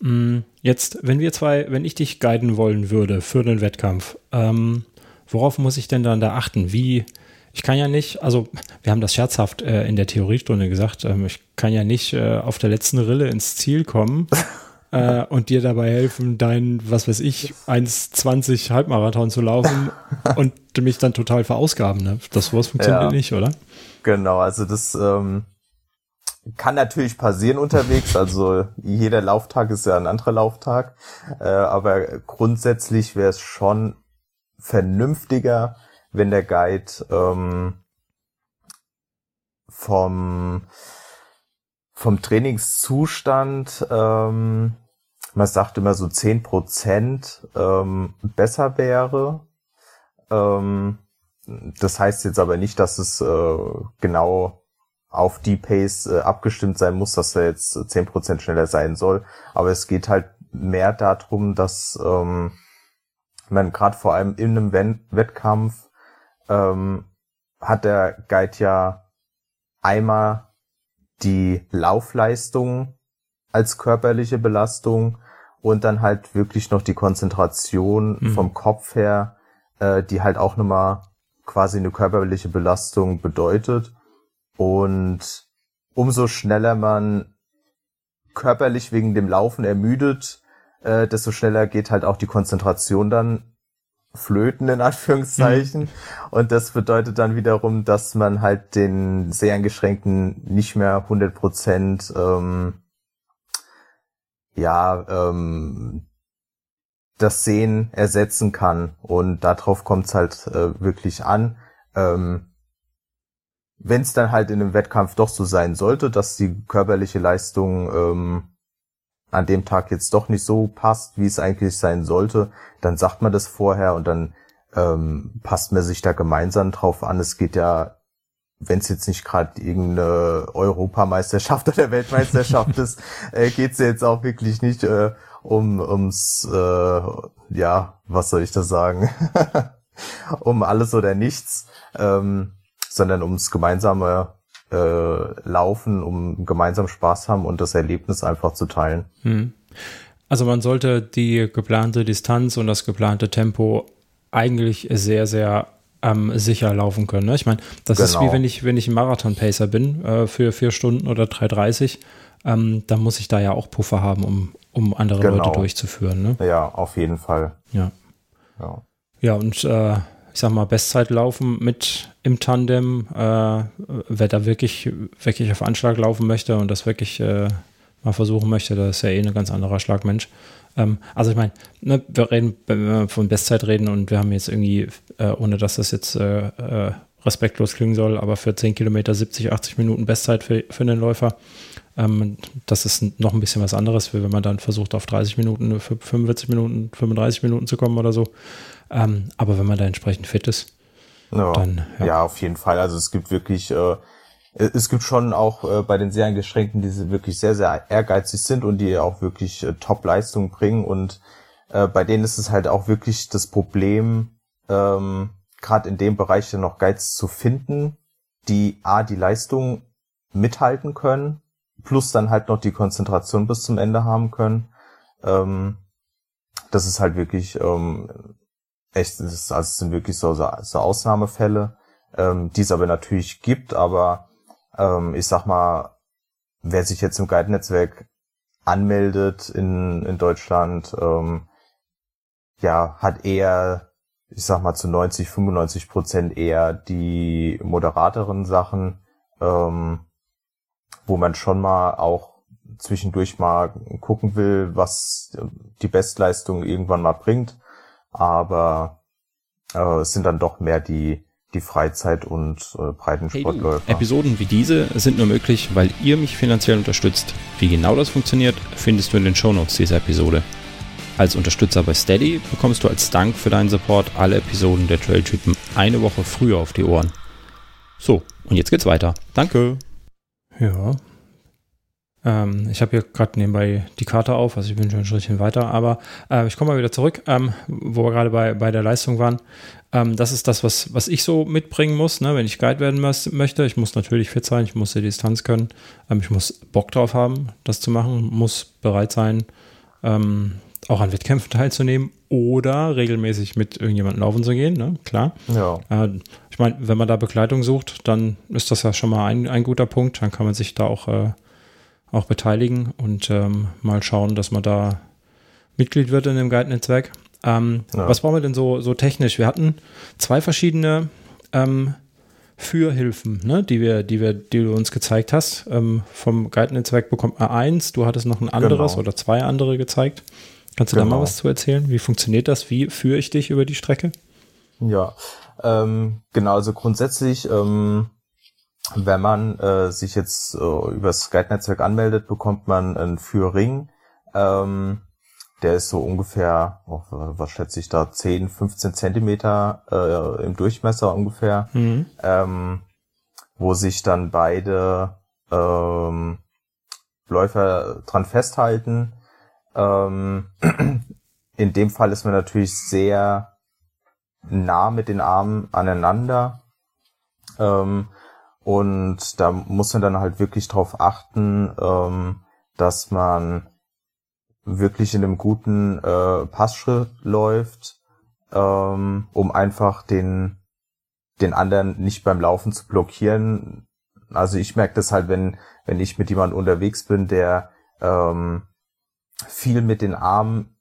Mhm. Jetzt, wenn wir zwei, wenn ich dich guiden wollen würde für den Wettkampf, ähm, worauf muss ich denn dann da achten? Wie, ich kann ja nicht, also wir haben das scherzhaft äh, in der Theoriestunde gesagt, ähm, ich kann ja nicht äh, auf der letzten Rille ins Ziel kommen äh, und dir dabei helfen, dein, was weiß ich, 1,20 Halbmarathon zu laufen und mich dann total verausgaben. Ne? Das sowas funktioniert ja. nicht, oder? Genau, also das ähm, kann natürlich passieren unterwegs. Also jeder Lauftag ist ja ein anderer Lauftag. Äh, aber grundsätzlich wäre es schon vernünftiger, wenn der Guide ähm, vom vom Trainingszustand, ähm, man sagt immer so zehn Prozent ähm, besser wäre. Ähm, das heißt jetzt aber nicht, dass es äh, genau auf die Pace äh, abgestimmt sein muss, dass er jetzt zehn Prozent schneller sein soll. Aber es geht halt mehr darum, dass ähm, man gerade vor allem in einem Wettkampf ähm, hat der Guide ja einmal die Laufleistung als körperliche Belastung und dann halt wirklich noch die Konzentration mhm. vom Kopf her, äh, die halt auch nochmal quasi eine körperliche Belastung bedeutet. Und umso schneller man körperlich wegen dem Laufen ermüdet, äh, desto schneller geht halt auch die Konzentration dann flöten, in Anführungszeichen. Mhm. Und das bedeutet dann wiederum, dass man halt den sehr eingeschränkten nicht mehr 100 Prozent, ähm, ja, ähm, das Sehen ersetzen kann. Und darauf kommt es halt äh, wirklich an. Ähm, Wenn es dann halt in einem Wettkampf doch so sein sollte, dass die körperliche Leistung ähm, an dem Tag jetzt doch nicht so passt, wie es eigentlich sein sollte, dann sagt man das vorher und dann ähm, passt man sich da gemeinsam drauf an. Es geht ja, wenn es jetzt nicht gerade irgendeine Europameisterschaft oder Weltmeisterschaft ist, äh, geht es jetzt auch wirklich nicht äh, um ums äh, ja, was soll ich da sagen? um alles oder nichts, ähm, sondern ums gemeinsame äh, Laufen, um gemeinsam Spaß haben und das Erlebnis einfach zu teilen. Hm. Also man sollte die geplante Distanz und das geplante Tempo eigentlich sehr, sehr ähm, sicher laufen können. Ne? Ich meine, das genau. ist wie genau. wenn ich, wenn ich ein Marathon-Pacer bin äh, für vier Stunden oder 3,30, ähm, dann muss ich da ja auch Puffer haben, um, um andere genau. Leute durchzuführen. Ne? Ja, auf jeden Fall. Ja. Ja, ja und äh, ich sag mal, Bestzeit laufen mit im Tandem, äh, wer da wirklich, wirklich auf Anschlag laufen möchte und das wirklich äh, mal versuchen möchte, das ist ja eh ein ganz anderer Schlagmensch. Ähm, also ich meine, ne, wir reden, wenn wir von Bestzeit reden und wir haben jetzt irgendwie, äh, ohne dass das jetzt äh, äh, respektlos klingen soll, aber für 10 Kilometer 70, 80 Minuten Bestzeit für, für einen Läufer, ähm, das ist noch ein bisschen was anderes, wenn man dann versucht, auf 30 Minuten, 45 Minuten, 35 Minuten zu kommen oder so. Ähm, aber wenn man da entsprechend fit ist, ja, dann. Ja. ja, auf jeden Fall. Also es gibt wirklich, äh, es gibt schon auch äh, bei den sehr eingeschränkten, die wirklich sehr, sehr ehrgeizig sind und die auch wirklich äh, Top-Leistung bringen. Und äh, bei denen ist es halt auch wirklich das Problem, ähm, gerade in dem Bereich noch Geiz zu finden, die A, die Leistung mithalten können plus dann halt noch die Konzentration bis zum Ende haben können. Ähm, das ist halt wirklich ähm, echt, das ist, also es sind wirklich so, so, so Ausnahmefälle, ähm, die es aber natürlich gibt, aber ähm, ich sag mal, wer sich jetzt im Guide-Netzwerk anmeldet in, in Deutschland, ähm, ja, hat eher, ich sag mal, zu 90, 95 Prozent eher die moderateren Sachen, ähm, wo man schon mal auch zwischendurch mal gucken will, was die Bestleistung irgendwann mal bringt. Aber äh, es sind dann doch mehr die, die Freizeit- und äh, Breitensportläufer. Hey Episoden wie diese sind nur möglich, weil ihr mich finanziell unterstützt. Wie genau das funktioniert, findest du in den Shownotes dieser Episode. Als Unterstützer bei Steady bekommst du als Dank für deinen Support alle Episoden der Trailtypen eine Woche früher auf die Ohren. So, und jetzt geht's weiter. Danke. Ja. Ähm, ich habe hier gerade nebenbei die Karte auf, also ich bin schon ein Schrittchen weiter, aber äh, ich komme mal wieder zurück, ähm, wo wir gerade bei, bei der Leistung waren. Ähm, das ist das, was, was ich so mitbringen muss, ne, wenn ich Guide werden möchte. Ich muss natürlich fit sein, ich muss die Distanz können, ähm, ich muss Bock drauf haben, das zu machen, muss bereit sein, ähm, auch an Wettkämpfen teilzunehmen oder regelmäßig mit irgendjemandem laufen zu gehen, ne? klar. Ja. Äh, ich meine, wenn man da Begleitung sucht, dann ist das ja schon mal ein, ein guter Punkt. Dann kann man sich da auch, äh, auch beteiligen und ähm, mal schauen, dass man da Mitglied wird in dem Guide-Netzwerk. Ähm, ja. Was brauchen wir denn so, so technisch? Wir hatten zwei verschiedene ähm, Fürhilfen, ne, die wir, die wir, die du uns gezeigt hast. Ähm, vom Guide-Netzwerk bekommt man eins, du hattest noch ein anderes genau. oder zwei andere gezeigt. Kannst du genau. da mal genau. was zu erzählen? Wie funktioniert das? Wie führe ich dich über die Strecke? Ja, ähm, genau, also grundsätzlich, ähm, wenn man äh, sich jetzt äh, über das Guide-Netzwerk anmeldet, bekommt man einen Führring. Ähm, der ist so ungefähr, oh, was schätze ich da, 10, 15 Zentimeter äh, im Durchmesser ungefähr, mhm. ähm, wo sich dann beide ähm, Läufer dran festhalten. Ähm, in dem Fall ist man natürlich sehr nah mit den Armen aneinander. Ähm, und da muss man dann halt wirklich drauf achten, ähm, dass man wirklich in einem guten äh, Passschritt läuft, ähm, um einfach den, den anderen nicht beim Laufen zu blockieren. Also ich merke das halt, wenn, wenn ich mit jemandem unterwegs bin, der ähm, viel mit den Armen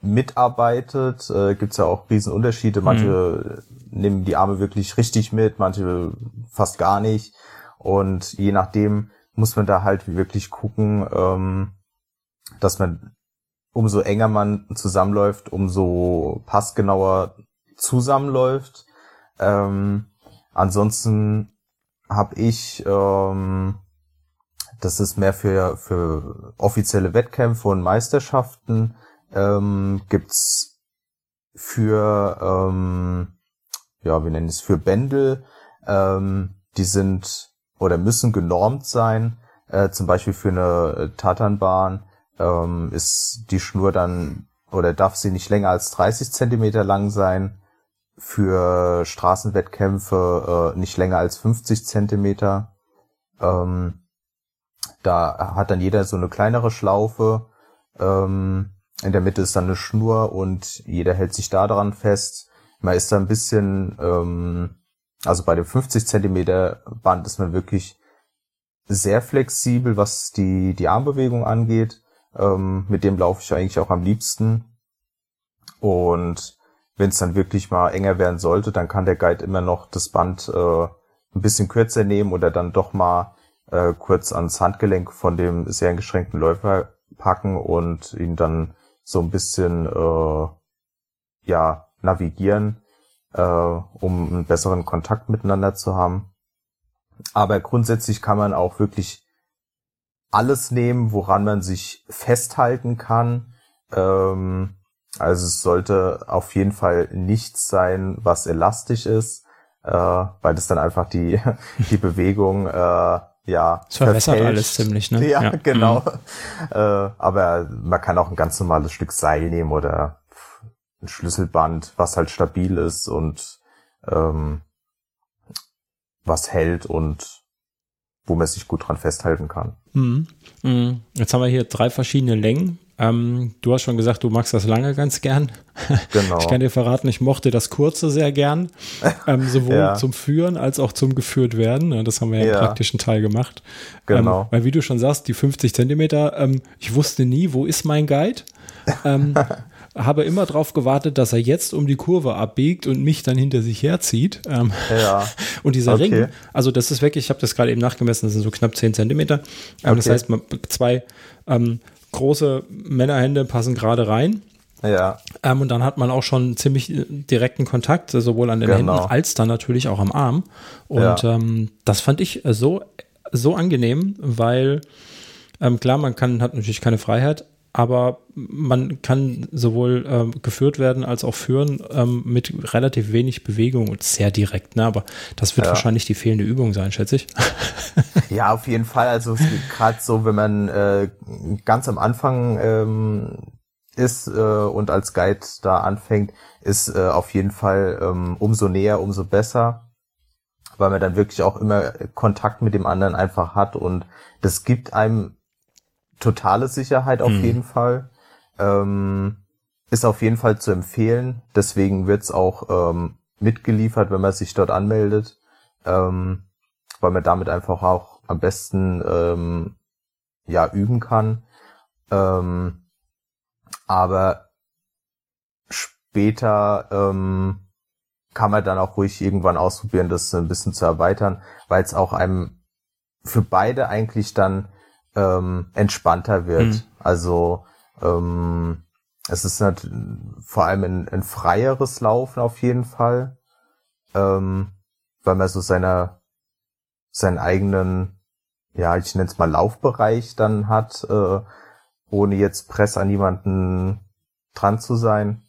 mitarbeitet, äh, gibt es ja auch Riesenunterschiede. Manche mhm. nehmen die Arme wirklich richtig mit, manche fast gar nicht. Und je nachdem muss man da halt wirklich gucken, ähm, dass man umso enger man zusammenläuft, umso passgenauer zusammenläuft. Ähm, ansonsten habe ich, ähm, das ist mehr für, für offizielle Wettkämpfe und Meisterschaften, ähm, gibt's für, ähm, ja, wir nennen es für Bändel, ähm, die sind oder müssen genormt sein, äh, zum Beispiel für eine Tatanbahn ähm, ist die Schnur dann oder darf sie nicht länger als 30 Zentimeter lang sein. Für Straßenwettkämpfe äh, nicht länger als 50 Zentimeter. Ähm, da hat dann jeder so eine kleinere Schlaufe. Ähm, in der Mitte ist dann eine Schnur und jeder hält sich da dran fest. Man ist da ein bisschen, ähm, also bei dem 50 Zentimeter Band ist man wirklich sehr flexibel, was die, die Armbewegung angeht. Ähm, mit dem laufe ich eigentlich auch am liebsten. Und wenn es dann wirklich mal enger werden sollte, dann kann der Guide immer noch das Band äh, ein bisschen kürzer nehmen oder dann doch mal äh, kurz ans Handgelenk von dem sehr eingeschränkten Läufer packen und ihn dann so ein bisschen äh, ja navigieren, äh, um einen besseren Kontakt miteinander zu haben. Aber grundsätzlich kann man auch wirklich alles nehmen, woran man sich festhalten kann. Ähm, also es sollte auf jeden Fall nichts sein, was elastisch ist, äh, weil das dann einfach die, die Bewegung äh, ja Es verwässert alles ziemlich, ne? Ja, ja. genau. Mhm. Äh, aber man kann auch ein ganz normales Stück Seil nehmen oder ein Schlüsselband, was halt stabil ist und ähm, was hält und wo man sich gut dran festhalten kann. Mhm. Mhm. Jetzt haben wir hier drei verschiedene Längen. Ähm, du hast schon gesagt, du magst das lange ganz gern. Genau. Ich kann dir verraten, ich mochte das kurze sehr gern. Ähm, sowohl ja. zum Führen als auch zum geführt werden. Das haben wir ja, ja. im praktischen Teil gemacht. Genau. Ähm, weil wie du schon sagst, die 50 Zentimeter, ähm, ich wusste nie, wo ist mein Guide? Ähm, habe immer darauf gewartet, dass er jetzt um die Kurve abbiegt und mich dann hinter sich herzieht. Ähm, ja. Und dieser okay. Ring, also das ist wirklich, ich habe das gerade eben nachgemessen, das sind so knapp 10 Zentimeter. Okay. Das heißt, zwei ähm, große Männerhände passen gerade rein. Ja. Ähm, und dann hat man auch schon ziemlich äh, direkten Kontakt, sowohl an den genau. Händen als dann natürlich auch am Arm. Und ja. ähm, das fand ich so, so angenehm, weil ähm, klar, man kann, hat natürlich keine Freiheit, aber man kann sowohl ähm, geführt werden als auch führen ähm, mit relativ wenig Bewegung und sehr direkt. Ne? Aber das wird ja. wahrscheinlich die fehlende Übung sein, schätze ich. ja, auf jeden Fall. Also gerade so, wenn man äh, ganz am Anfang ähm, ist äh, und als Guide da anfängt, ist äh, auf jeden Fall ähm, umso näher, umso besser, weil man dann wirklich auch immer Kontakt mit dem anderen einfach hat und das gibt einem totale Sicherheit auf mhm. jeden Fall. Ähm, ist auf jeden Fall zu empfehlen. Deswegen wird's auch ähm, mitgeliefert, wenn man sich dort anmeldet, ähm, weil man damit einfach auch am besten ähm, ja üben kann. Ähm, aber später ähm, kann man dann auch ruhig irgendwann ausprobieren, das ein bisschen zu erweitern, weil es auch einem für beide eigentlich dann ähm, entspannter wird. Mhm. Also ähm, es ist nicht, vor allem ein, ein freieres Laufen auf jeden Fall, ähm, weil man so seiner seinen eigenen, ja, ich nenne es mal Laufbereich dann hat, äh, ohne jetzt Press an jemanden dran zu sein.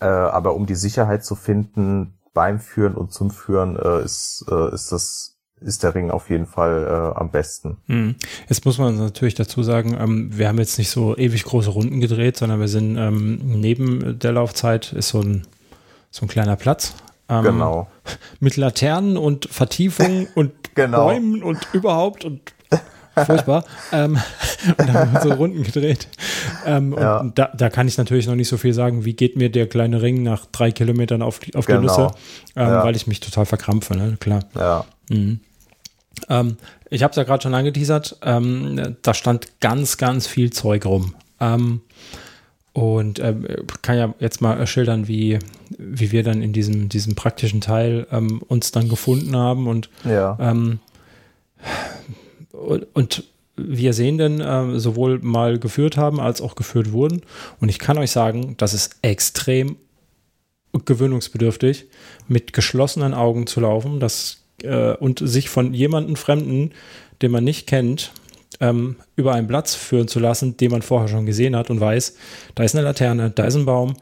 Äh, aber um die Sicherheit zu finden beim Führen und zum Führen äh, ist, äh, ist das ist der Ring auf jeden Fall äh, am besten. Mhm. Jetzt muss man natürlich dazu sagen, ähm, wir haben jetzt nicht so ewig große Runden gedreht, sondern wir sind ähm, neben der Laufzeit ist so ein, so ein kleiner Platz. Ähm, genau. Mit Laternen und Vertiefungen und genau. Bäumen und überhaupt und furchtbar. ähm, und haben wir so Runden gedreht. Ähm, ja. Und da, da, kann ich natürlich noch nicht so viel sagen, wie geht mir der kleine Ring nach drei Kilometern auf die, auf genau. die Nüsse, ähm, ja. weil ich mich total verkrampfe, ne? klar. Ja. Mhm. Ähm, ich habe es ja gerade schon angeteasert, ähm, da stand ganz, ganz viel Zeug rum. Ähm, und äh, kann ja jetzt mal schildern, wie, wie wir dann in diesem, diesem praktischen Teil ähm, uns dann gefunden haben und, ja. ähm, und, und wir sehen denn äh, sowohl mal geführt haben als auch geführt wurden. Und ich kann euch sagen, das ist extrem gewöhnungsbedürftig, mit geschlossenen Augen zu laufen. Das äh, und sich von jemandem Fremden, den man nicht kennt, ähm, über einen Platz führen zu lassen, den man vorher schon gesehen hat und weiß, da ist eine Laterne, da ist ein Baum,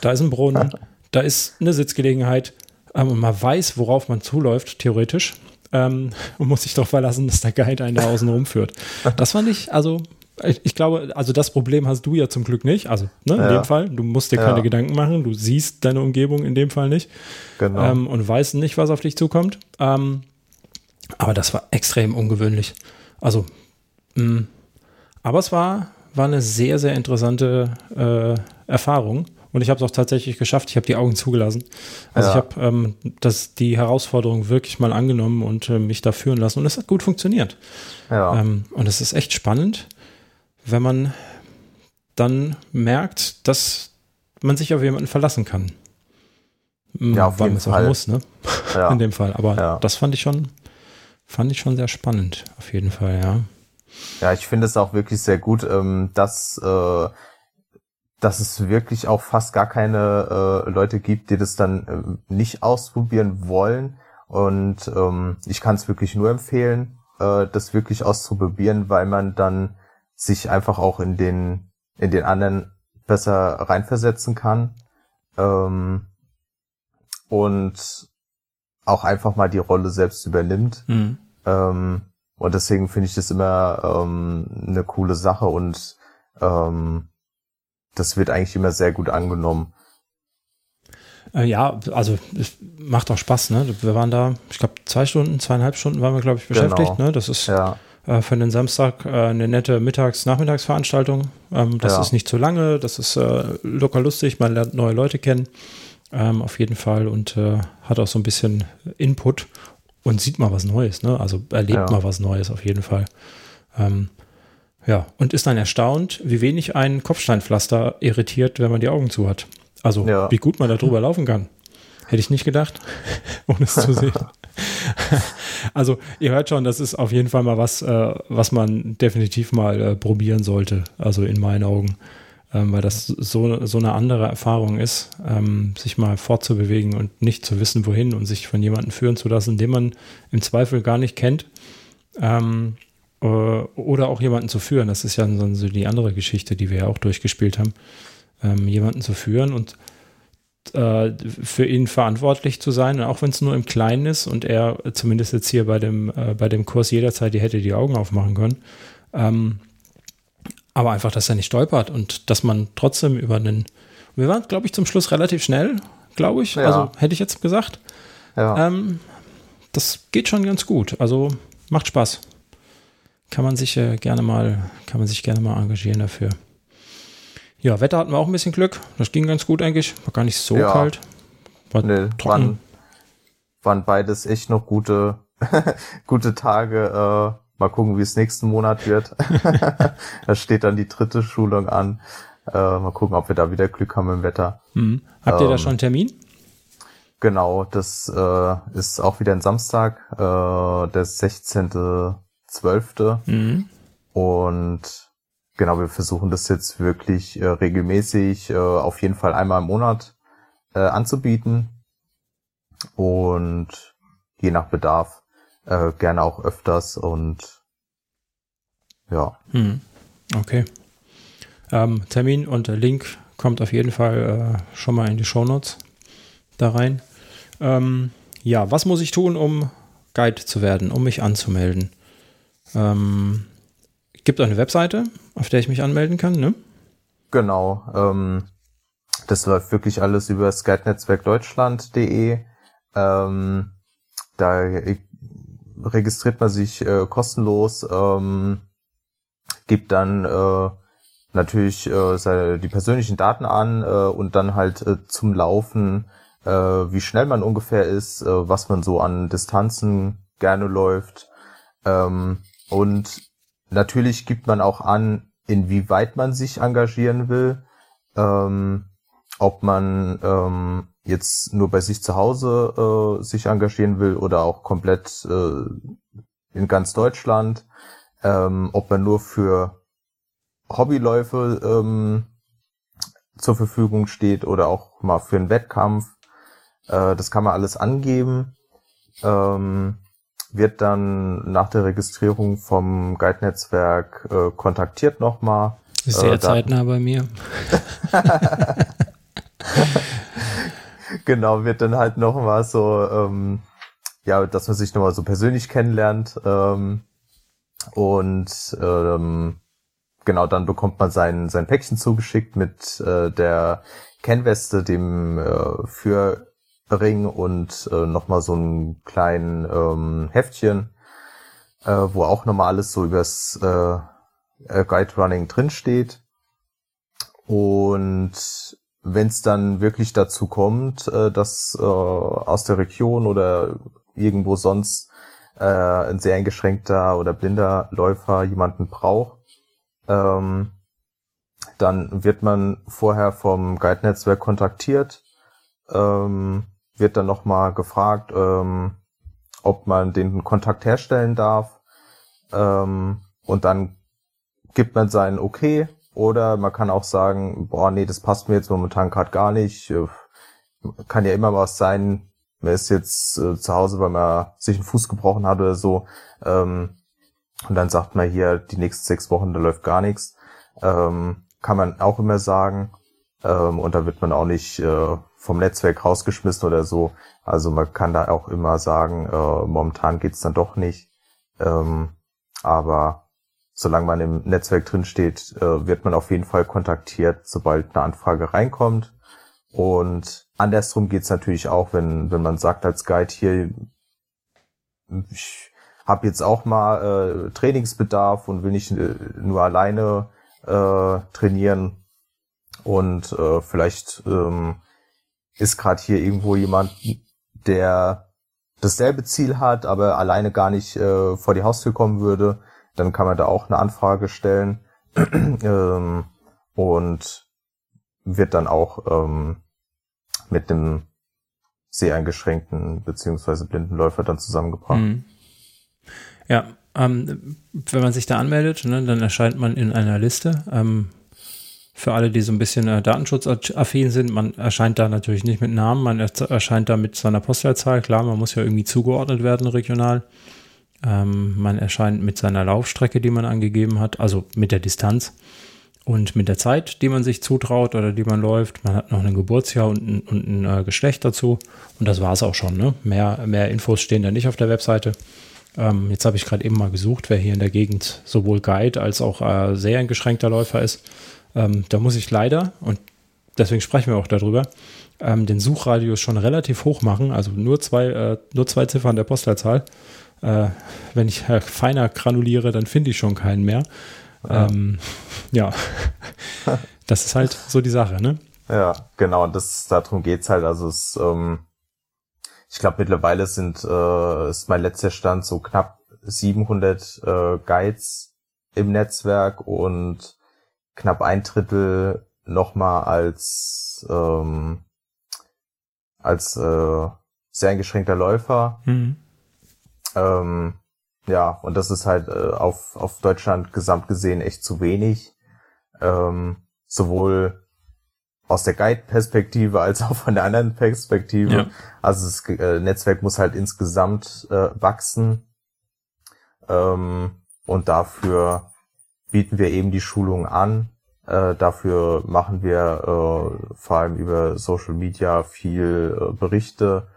da ist ein Brunnen, da ist eine Sitzgelegenheit ähm, und man weiß, worauf man zuläuft, theoretisch. Ähm, und muss sich darauf verlassen, dass der Guide einen da außen rumführt. Das fand ich, also ich, ich, glaube, also das Problem hast du ja zum Glück nicht. Also ne, in ja. dem Fall, du musst dir keine ja. Gedanken machen. Du siehst deine Umgebung in dem Fall nicht genau. ähm, und weißt nicht, was auf dich zukommt. Ähm, aber das war extrem ungewöhnlich. Also, mh, mm, aber es war, war eine sehr, sehr interessante äh, Erfahrung. Und ich habe es auch tatsächlich geschafft. Ich habe die Augen zugelassen. Also ja. ich habe ähm, das, die Herausforderung wirklich mal angenommen und äh, mich da führen lassen. Und es hat gut funktioniert. Ja. Ähm, und es ist echt spannend, wenn man dann merkt, dass man sich auf jemanden verlassen kann. Ja, auf Weil jeden Fall. muss, ne? Ja. In dem Fall. Aber ja. das fand ich schon, fand ich schon sehr spannend. Auf jeden Fall, ja. Ja, ich finde es auch wirklich sehr gut, ähm, dass äh, dass es wirklich auch fast gar keine äh, Leute gibt, die das dann äh, nicht ausprobieren wollen. Und ähm, ich kann es wirklich nur empfehlen, äh, das wirklich auszuprobieren, weil man dann sich einfach auch in den in den anderen besser reinversetzen kann ähm, und auch einfach mal die Rolle selbst übernimmt. Mhm. Ähm, und deswegen finde ich das immer ähm, eine coole Sache und ähm, das wird eigentlich immer sehr gut angenommen. Äh, ja, also es macht auch Spaß, ne? Wir waren da, ich glaube, zwei Stunden, zweieinhalb Stunden waren wir, glaube ich, beschäftigt. Genau. Ne? Das ist ja. Äh, für den Samstag äh, eine nette Mittags-Nachmittagsveranstaltung. Ähm, das ja. ist nicht zu lange, das ist äh, locker lustig, man lernt neue Leute kennen. Ähm, auf jeden Fall und hat auch so ein bisschen Input und sieht mal was Neues, ne? Also erlebt ja. mal was Neues auf jeden Fall. Ähm, ja, und ist dann erstaunt, wie wenig ein Kopfsteinpflaster irritiert, wenn man die Augen zu hat. Also, ja. wie gut man da drüber laufen kann. Hätte ich nicht gedacht, ohne es zu sehen. also, ihr hört schon, das ist auf jeden Fall mal was, äh, was man definitiv mal äh, probieren sollte. Also in meinen Augen. Ähm, weil das so, so eine andere Erfahrung ist, ähm, sich mal fortzubewegen und nicht zu wissen, wohin und sich von jemandem führen zu lassen, den man im Zweifel gar nicht kennt. Ähm, äh, oder auch jemanden zu führen. Das ist ja so die andere Geschichte, die wir ja auch durchgespielt haben. Ähm, jemanden zu führen und äh, für ihn verantwortlich zu sein, auch wenn es nur im Kleinen ist und er zumindest jetzt hier bei dem, äh, bei dem Kurs jederzeit die hätte die Augen aufmachen können. Ähm, aber einfach, dass er nicht stolpert und dass man trotzdem über einen. Wir waren, glaube ich, zum Schluss relativ schnell, glaube ich. Ja. Also hätte ich jetzt gesagt. Ja. Ähm, das geht schon ganz gut. Also macht Spaß kann man sich äh, gerne mal, kann man sich gerne mal engagieren dafür. Ja, Wetter hatten wir auch ein bisschen Glück. Das ging ganz gut eigentlich. War gar nicht so ja. kalt. War nee, trocken. Waren, waren beides echt noch gute, gute Tage. Äh, mal gucken, wie es nächsten Monat wird. da steht dann die dritte Schulung an. Äh, mal gucken, ob wir da wieder Glück haben im Wetter. Mhm. Habt ihr da ähm, schon einen Termin? Genau, das äh, ist auch wieder ein Samstag, äh, der 16 zwölfte. Mhm. Und genau, wir versuchen das jetzt wirklich äh, regelmäßig, äh, auf jeden Fall einmal im Monat äh, anzubieten. Und je nach Bedarf äh, gerne auch öfters und ja. Mhm. Okay. Ähm, Termin und der Link kommt auf jeden Fall äh, schon mal in die Shownotes da rein. Ähm, ja, was muss ich tun, um Guide zu werden, um mich anzumelden? Ähm, gibt eine Webseite, auf der ich mich anmelden kann, ne? Genau. Ähm, das läuft wirklich alles über skype-netzwerk-deutschland.de. Ähm, da registriert man sich äh, kostenlos, ähm, gibt dann äh, natürlich äh, die persönlichen Daten an äh, und dann halt äh, zum Laufen, äh, wie schnell man ungefähr ist, äh, was man so an Distanzen gerne läuft. Ähm, und natürlich gibt man auch an, inwieweit man sich engagieren will. Ähm, ob man ähm, jetzt nur bei sich zu Hause äh, sich engagieren will oder auch komplett äh, in ganz Deutschland. Ähm, ob man nur für Hobbyläufe ähm, zur Verfügung steht oder auch mal für einen Wettkampf. Äh, das kann man alles angeben. Ähm, wird dann nach der Registrierung vom Guide-Netzwerk äh, kontaktiert nochmal. Sehr äh, zeitnah bei mir. genau, wird dann halt nochmal so, ähm, ja, dass man sich nochmal so persönlich kennenlernt ähm, und ähm, genau, dann bekommt man sein, sein Päckchen zugeschickt mit äh, der Kennweste, dem äh, Führring und äh, nochmal so einem kleinen ähm, Heftchen, äh, wo auch nochmal alles so übers äh, äh Guide Running drinsteht. Und wenn es dann wirklich dazu kommt, äh, dass äh, aus der Region oder irgendwo sonst äh, ein sehr eingeschränkter oder blinder Läufer jemanden braucht, ähm, dann wird man vorher vom Guide-Netzwerk kontaktiert, ähm, wird dann nochmal gefragt, ähm, ob man den Kontakt herstellen darf ähm, und dann gibt man sein Okay oder man kann auch sagen, boah, nee, das passt mir jetzt momentan gerade gar nicht. Äh, kann ja immer was sein, man ist jetzt äh, zu Hause, weil man sich einen Fuß gebrochen hat oder so. Ähm, und dann sagt man hier, die nächsten sechs Wochen, da läuft gar nichts. Ähm, kann man auch immer sagen. Ähm, und da wird man auch nicht äh, vom Netzwerk rausgeschmissen oder so. Also man kann da auch immer sagen, äh, momentan geht's dann doch nicht. Ähm, aber solange man im Netzwerk drin steht, äh, wird man auf jeden Fall kontaktiert, sobald eine Anfrage reinkommt. Und andersrum geht's natürlich auch, wenn, wenn man sagt als Guide hier, ich habe jetzt auch mal äh, Trainingsbedarf und will nicht äh, nur alleine äh, trainieren und äh, vielleicht ähm, ist gerade hier irgendwo jemand, der dasselbe Ziel hat, aber alleine gar nicht äh, vor die Haustür kommen würde, dann kann man da auch eine Anfrage stellen ähm, und wird dann auch ähm, mit dem seheingeschränkten beziehungsweise blinden Läufer dann zusammengebracht. Mhm. Ja, ähm, wenn man sich da anmeldet, ne, dann erscheint man in einer Liste. Ähm, für alle, die so ein bisschen äh, datenschutzaffin sind, man erscheint da natürlich nicht mit Namen, man erscheint da mit seiner Postleitzahl. Klar, man muss ja irgendwie zugeordnet werden regional. Ähm, man erscheint mit seiner Laufstrecke, die man angegeben hat, also mit der Distanz und mit der Zeit, die man sich zutraut oder die man läuft. Man hat noch ein Geburtsjahr und ein, und ein äh, Geschlecht dazu. Und das war es auch schon. Ne? Mehr, mehr Infos stehen da nicht auf der Webseite. Ähm, jetzt habe ich gerade eben mal gesucht, wer hier in der Gegend sowohl Guide als auch äh, sehr eingeschränkter Läufer ist. Ähm, da muss ich leider, und deswegen sprechen wir auch darüber, ähm, den Suchradius schon relativ hoch machen, also nur zwei, äh, nur zwei Ziffern der Postleitzahl. Äh, wenn ich äh, feiner granuliere, dann finde ich schon keinen mehr. Ja, ähm, ja. das ist halt so die Sache, ne? Ja, genau, und das, darum geht's halt. Also es, ähm, ich glaube mittlerweile sind, äh, ist mein letzter Stand so knapp 700 äh, Guides im Netzwerk und knapp ein Drittel nochmal als ähm, als äh, sehr eingeschränkter Läufer. Mhm. Ähm, ja, und das ist halt äh, auf, auf Deutschland gesamt gesehen echt zu wenig. Ähm, sowohl aus der Guide-Perspektive als auch von der anderen Perspektive. Ja. Also das äh, Netzwerk muss halt insgesamt äh, wachsen. Ähm, und dafür bieten wir eben die Schulung an. Äh, dafür machen wir äh, vor allem über Social Media viel äh, Berichte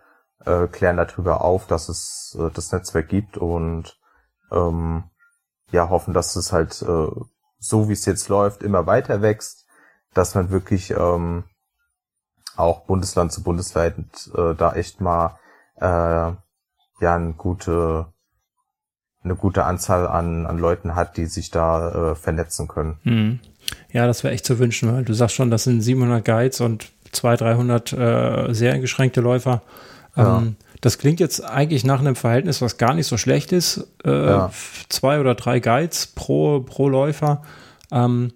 äh, klären darüber auf, dass es äh, das Netzwerk gibt und ähm, ja hoffen, dass es halt äh, so wie es jetzt läuft immer weiter wächst, dass man wirklich ähm, auch Bundesland zu Bundesland äh, da echt mal äh, ja eine gute eine gute Anzahl an, an Leuten hat, die sich da äh, vernetzen können. Mhm. Ja, das wäre echt zu wünschen, weil du sagst schon, das sind 700 Guides und 200, 300 äh, sehr eingeschränkte Läufer. Ja. Ähm, das klingt jetzt eigentlich nach einem Verhältnis, was gar nicht so schlecht ist. Äh, ja. Zwei oder drei Guides pro, pro Läufer. Ähm,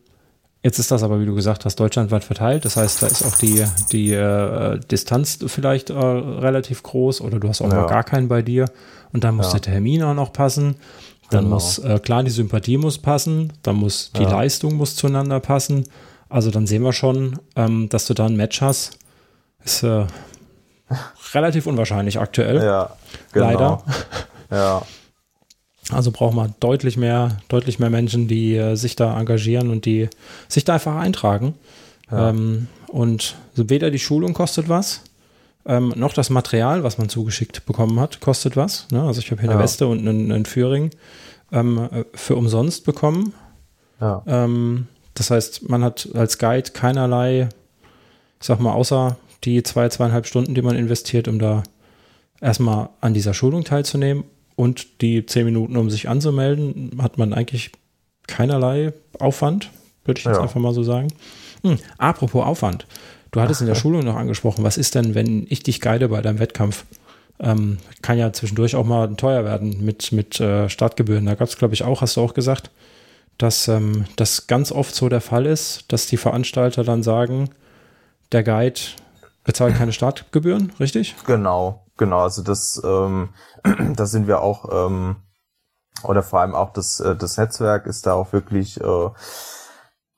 jetzt ist das aber, wie du gesagt hast, deutschlandweit verteilt. Das heißt, da ist auch die, die äh, Distanz vielleicht äh, relativ groß oder du hast auch ja. gar keinen bei dir. Und dann muss ja. der Termin auch noch passen. Dann genau. muss, äh, klar, die Sympathie muss passen. Dann muss die Leistung muss zueinander passen. Also dann sehen wir schon, ähm, dass du da ein Match hast. Ist äh, relativ unwahrscheinlich aktuell. Ja, genau. Leider. Ja. Also braucht man deutlich mehr, deutlich mehr Menschen, die äh, sich da engagieren und die sich da einfach eintragen. Ja. Ähm, und weder die Schulung kostet was, ähm, noch das Material, was man zugeschickt bekommen hat, kostet was. Ne? Also ich habe hier ja. eine Weste und einen, einen Führing ähm, äh, für umsonst bekommen. Ja. Ähm, das heißt, man hat als Guide keinerlei, ich sag mal, außer die zwei, zweieinhalb Stunden, die man investiert, um da erstmal an dieser Schulung teilzunehmen und die zehn Minuten, um sich anzumelden, hat man eigentlich keinerlei Aufwand, würde ich jetzt ja. einfach mal so sagen. Hm, apropos Aufwand. Du hattest in der Schulung noch angesprochen, was ist denn, wenn ich dich guide bei deinem Wettkampf? Ähm, kann ja zwischendurch auch mal teuer werden mit, mit äh, Startgebühren. Da gab es, glaube ich, auch, hast du auch gesagt, dass ähm, das ganz oft so der Fall ist, dass die Veranstalter dann sagen, der Guide bezahlt keine Startgebühren, richtig? Genau, genau. Also das, ähm, da sind wir auch, ähm, oder vor allem auch das, äh, das Netzwerk ist da auch wirklich äh,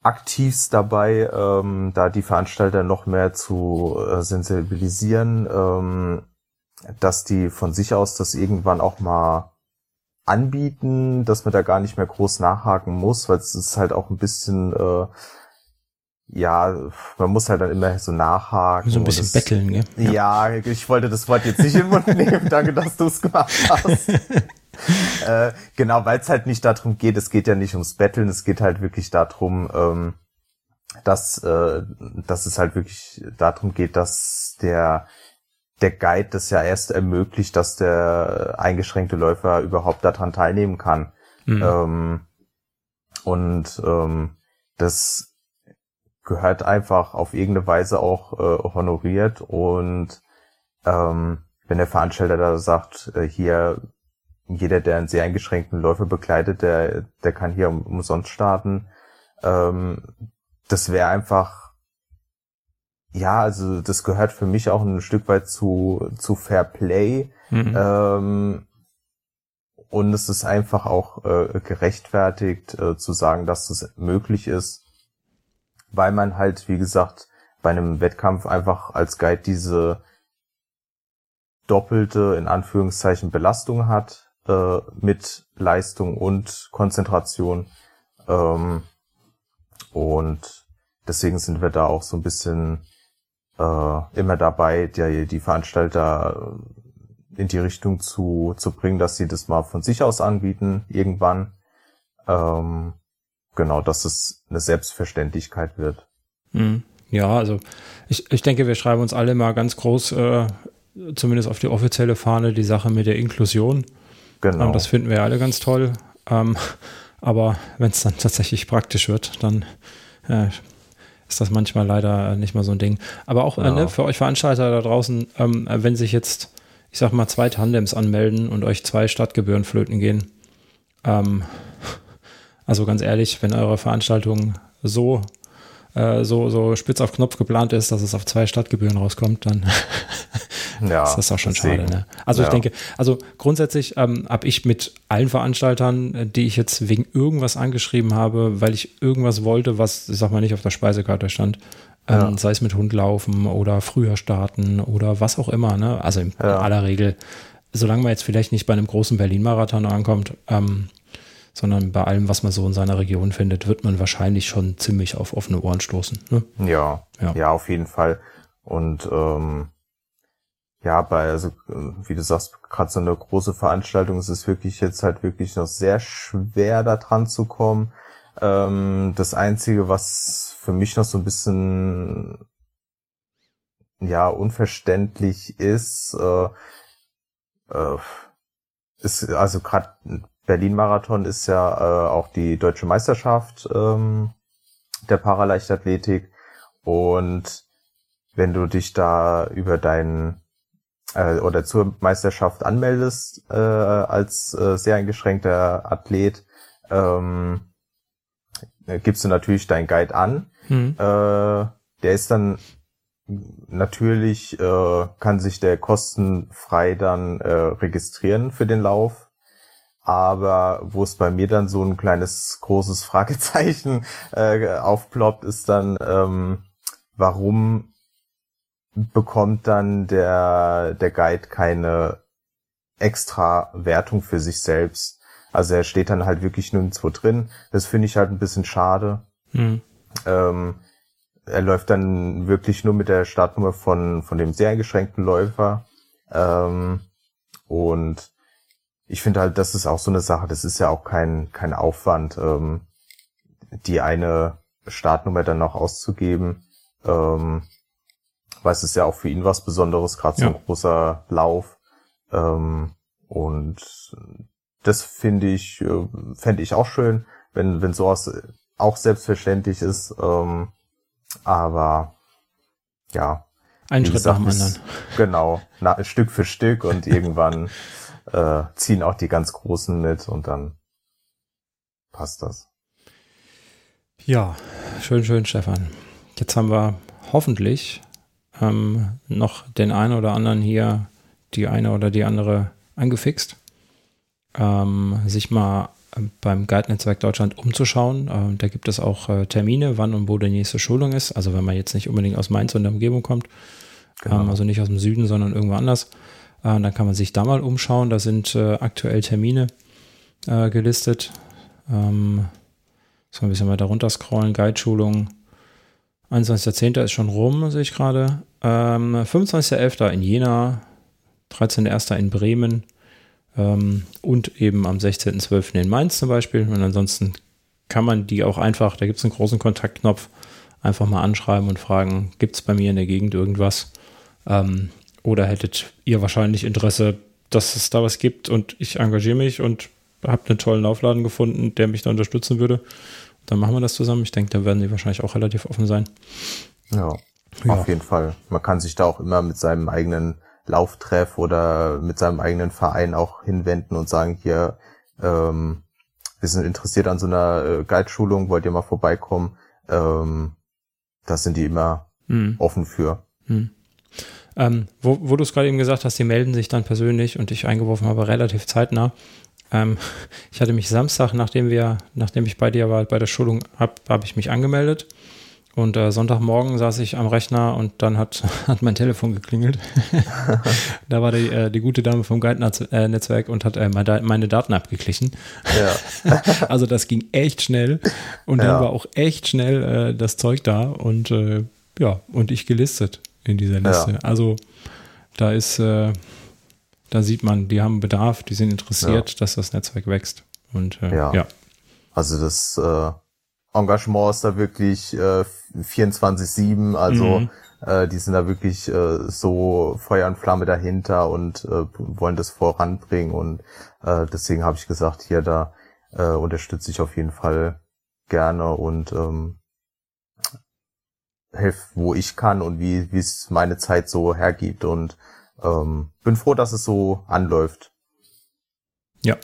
aktivst dabei, ähm, da die Veranstalter noch mehr zu äh, sensibilisieren, ähm, dass die von sich aus das irgendwann auch mal anbieten, dass man da gar nicht mehr groß nachhaken muss, weil es ist halt auch ein bisschen äh, ja, man muss halt dann immer so nachhaken. So ein bisschen das, betteln, gell? Ja. ja, ich wollte das Wort jetzt nicht in den Mund nehmen. Danke, dass du es gemacht hast. äh, genau, weil es halt nicht darum geht, es geht ja nicht ums Betteln, es geht halt wirklich darum, ähm, dass, äh, dass es halt wirklich darum geht, dass der der Guide das ja erst ermöglicht, dass der eingeschränkte Läufer überhaupt daran teilnehmen kann. Mhm. Ähm, und ähm, das gehört einfach auf irgendeine Weise auch äh, honoriert und ähm, wenn der Veranstalter da sagt, äh, hier jeder, der einen sehr eingeschränkten Läufer begleitet, der, der kann hier umsonst starten. Ähm, das wäre einfach, ja, also das gehört für mich auch ein Stück weit zu, zu Fair Play. Mhm. Ähm, und es ist einfach auch äh, gerechtfertigt äh, zu sagen, dass das möglich ist, weil man halt, wie gesagt, bei einem Wettkampf einfach als Guide diese doppelte, in Anführungszeichen, Belastung hat äh, mit Leistung und Konzentration. Ähm, und deswegen sind wir da auch so ein bisschen äh, immer dabei, die, die Veranstalter in die Richtung zu, zu bringen, dass sie das mal von sich aus anbieten, irgendwann. Ähm, genau, dass es eine Selbstverständlichkeit wird. Hm. Ja, also ich, ich denke, wir schreiben uns alle mal ganz groß, äh, zumindest auf die offizielle Fahne, die Sache mit der Inklusion. Genau. Ähm, das finden wir alle ganz toll. Ähm, aber wenn es dann tatsächlich praktisch wird, dann äh, ist das manchmal leider nicht mal so ein Ding. Aber auch genau. äh, ne, für euch Veranstalter da draußen, ähm, wenn sich jetzt, ich sag mal, zwei Tandems anmelden und euch zwei Stadtgebühren flöten gehen, ähm, also ganz ehrlich, wenn eure Veranstaltung so äh, so, so spitz auf Knopf geplant ist, dass es auf zwei Stadtgebühren rauskommt, dann ja, ist das auch schon deswegen. schade. Ne? Also ja. ich denke, also grundsätzlich ähm, habe ich mit allen Veranstaltern, äh, die ich jetzt wegen irgendwas angeschrieben habe, weil ich irgendwas wollte, was, ich sag mal, nicht auf der Speisekarte stand, ähm, ja. sei es mit Hund laufen oder früher starten oder was auch immer, ne? Also in, aller Regel, solange man jetzt vielleicht nicht bei einem großen Berlin-Marathon ankommt, ähm, sondern bei allem, was man so in seiner Region findet, wird man wahrscheinlich schon ziemlich auf offene Ohren stoßen. Ne? Ja, ja, ja, auf jeden Fall. Und ähm, ja, bei, also wie du sagst, gerade so eine große Veranstaltung ist es wirklich jetzt halt wirklich noch sehr schwer, da dran zu kommen. Ähm, das Einzige, was für mich noch so ein bisschen ja unverständlich ist, äh, äh, ist also gerade Berlin-Marathon ist ja äh, auch die deutsche Meisterschaft ähm, der Paraleichtathletik. Und wenn du dich da über deinen äh, oder zur Meisterschaft anmeldest äh, als äh, sehr eingeschränkter Athlet, ähm, gibst du natürlich deinen Guide an. Mhm. Äh, der ist dann natürlich, äh, kann sich der kostenfrei dann äh, registrieren für den Lauf aber wo es bei mir dann so ein kleines großes Fragezeichen äh, aufploppt, ist dann, ähm, warum bekommt dann der, der Guide keine extra Wertung für sich selbst? Also er steht dann halt wirklich nirgendwo drin. Das finde ich halt ein bisschen schade. Mhm. Ähm, er läuft dann wirklich nur mit der Startnummer von, von dem sehr eingeschränkten Läufer. Ähm, und ich finde halt, das ist auch so eine Sache, das ist ja auch kein, kein Aufwand. Ähm, die eine Startnummer dann noch auszugeben. Ähm, weil es ist ja auch für ihn was Besonderes, gerade so ein großer Lauf. Ähm, und das finde ich, äh, fände ich auch schön, wenn, wenn sowas auch selbstverständlich ist. Ähm, aber ja. Ein Schritt gesagt, nach dem anderen. Genau, na, Stück für Stück und irgendwann äh, ziehen auch die ganz Großen mit und dann passt das. Ja, schön, schön, Stefan. Jetzt haben wir hoffentlich ähm, noch den einen oder anderen hier, die eine oder die andere angefixt, ähm, sich mal beim Guide-Netzwerk Deutschland umzuschauen. Äh, da gibt es auch äh, Termine, wann und wo die nächste Schulung ist. Also wenn man jetzt nicht unbedingt aus Mainz und der Umgebung kommt, genau. ähm, also nicht aus dem Süden, sondern irgendwo anders, äh, dann kann man sich da mal umschauen. Da sind äh, aktuell Termine äh, gelistet. Ähm, so ein bisschen weiter runter scrollen. Guide-Schulung. 21.10. ist schon rum, sehe ich gerade. Ähm, 25.11. in Jena, 13.01. in Bremen ähm, und eben am 16.12. in Mainz zum Beispiel. Und ansonsten kann man die auch einfach, da gibt es einen großen Kontaktknopf, einfach mal anschreiben und fragen, gibt es bei mir in der Gegend irgendwas? Ähm, oder hättet ihr wahrscheinlich Interesse, dass es da was gibt und ich engagiere mich und habe einen tollen Laufladen gefunden, der mich da unterstützen würde. Dann machen wir das zusammen. Ich denke, da werden die wahrscheinlich auch relativ offen sein. Ja, ja, auf jeden Fall. Man kann sich da auch immer mit seinem eigenen Lauftreff oder mit seinem eigenen Verein auch hinwenden und sagen, hier, ähm, wir sind interessiert an so einer äh, Guide-Schulung, wollt ihr mal vorbeikommen? Ähm, das sind die immer hm. offen für. Hm. Ähm, wo, wo du es gerade eben gesagt hast, die melden sich dann persönlich und ich eingeworfen habe, relativ zeitnah. Ähm, ich hatte mich Samstag, nachdem wir, nachdem ich bei dir war, bei der Schulung, habe hab ich mich angemeldet. Und äh, Sonntagmorgen saß ich am Rechner und dann hat, hat mein Telefon geklingelt. da war die, äh, die gute Dame vom Guide-Netzwerk und hat äh, meine Daten abgeglichen. Ja. also das ging echt schnell und ja. dann war auch echt schnell äh, das Zeug da und äh, ja, und ich gelistet in dieser Liste. Ja. Also da ist, äh, da sieht man, die haben Bedarf, die sind interessiert, ja. dass das Netzwerk wächst. Und äh, ja. ja. Also das äh, Engagement ist da wirklich äh, 24-7, also mhm. äh, die sind da wirklich äh, so Feuer und Flamme dahinter und äh, wollen das voranbringen und äh, deswegen habe ich gesagt, hier da äh, unterstütze ich auf jeden Fall gerne und ähm, helfe, wo ich kann und wie es meine Zeit so hergibt und ähm, bin froh, dass es so anläuft. Ja,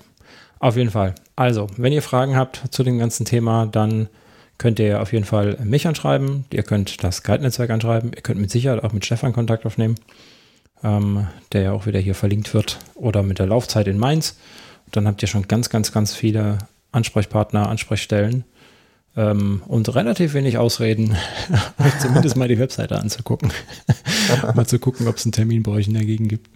auf jeden Fall. Also, wenn ihr Fragen habt zu dem ganzen Thema, dann könnt ihr auf jeden Fall mich anschreiben. Ihr könnt das Guide-Netzwerk anschreiben. Ihr könnt mit Sicherheit auch mit Stefan Kontakt aufnehmen, ähm, der ja auch wieder hier verlinkt wird. Oder mit der Laufzeit in Mainz. Dann habt ihr schon ganz, ganz, ganz viele Ansprechpartner, Ansprechstellen ähm, und relativ wenig Ausreden, euch zumindest mal die Webseite anzugucken. mal zu gucken, ob es einen Termin bei euch in der Gegend gibt.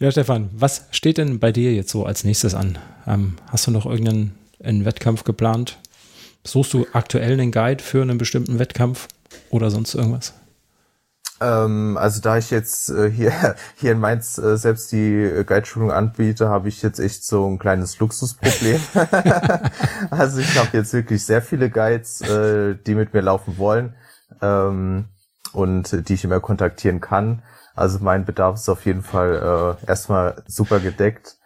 Ja, Stefan, was steht denn bei dir jetzt so als nächstes an? Ähm, hast du noch irgendeinen Wettkampf geplant? Suchst du aktuell einen Guide für einen bestimmten Wettkampf oder sonst irgendwas? Ähm, also da ich jetzt äh, hier, hier in Mainz äh, selbst die äh, Guideschulung anbiete, habe ich jetzt echt so ein kleines Luxusproblem. also ich habe jetzt wirklich sehr viele Guides, äh, die mit mir laufen wollen ähm, und die ich immer kontaktieren kann. Also mein Bedarf ist auf jeden Fall äh, erstmal super gedeckt.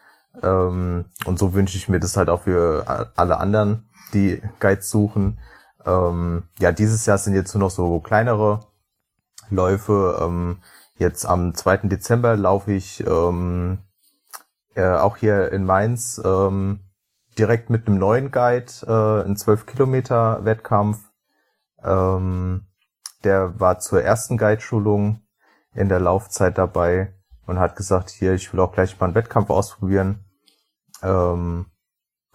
Ähm, und so wünsche ich mir das halt auch für alle anderen, die Guides suchen. Ähm, ja, dieses Jahr sind jetzt nur noch so kleinere Läufe. Ähm, jetzt am 2. Dezember laufe ich ähm, äh, auch hier in Mainz ähm, direkt mit einem neuen Guide, äh, einen 12 Kilometer Wettkampf. Ähm, der war zur ersten Guide-Schulung in der Laufzeit dabei und hat gesagt, hier, ich will auch gleich mal einen Wettkampf ausprobieren. Ähm,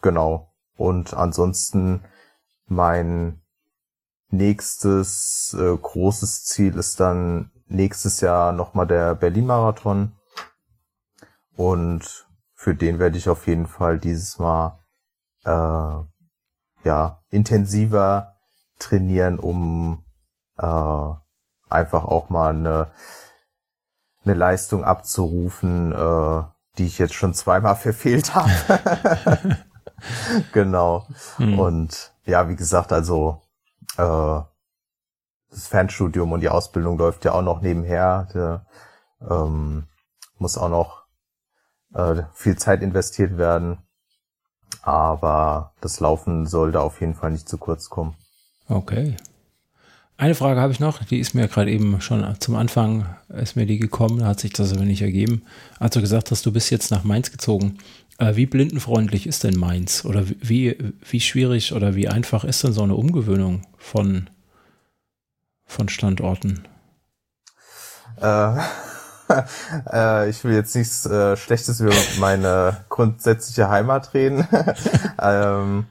genau. Und ansonsten mein nächstes äh, großes Ziel ist dann nächstes Jahr nochmal der Berlin-Marathon. Und für den werde ich auf jeden Fall dieses Mal äh, ja intensiver trainieren, um äh, einfach auch mal eine eine Leistung abzurufen, äh, die ich jetzt schon zweimal verfehlt habe. genau. Hm. Und ja, wie gesagt, also äh, das Fernstudium und die Ausbildung läuft ja auch noch nebenher. Der, ähm, muss auch noch äh, viel Zeit investiert werden. Aber das Laufen sollte auf jeden Fall nicht zu kurz kommen. Okay. Eine Frage habe ich noch, die ist mir gerade eben schon zum Anfang, ist mir die gekommen, hat sich das aber nicht ergeben. Als du gesagt hast, du bist jetzt nach Mainz gezogen, wie blindenfreundlich ist denn Mainz? Oder wie, wie schwierig oder wie einfach ist denn so eine Umgewöhnung von, von Standorten? Äh, äh, ich will jetzt nichts äh, Schlechtes über meine grundsätzliche Heimat reden. ähm,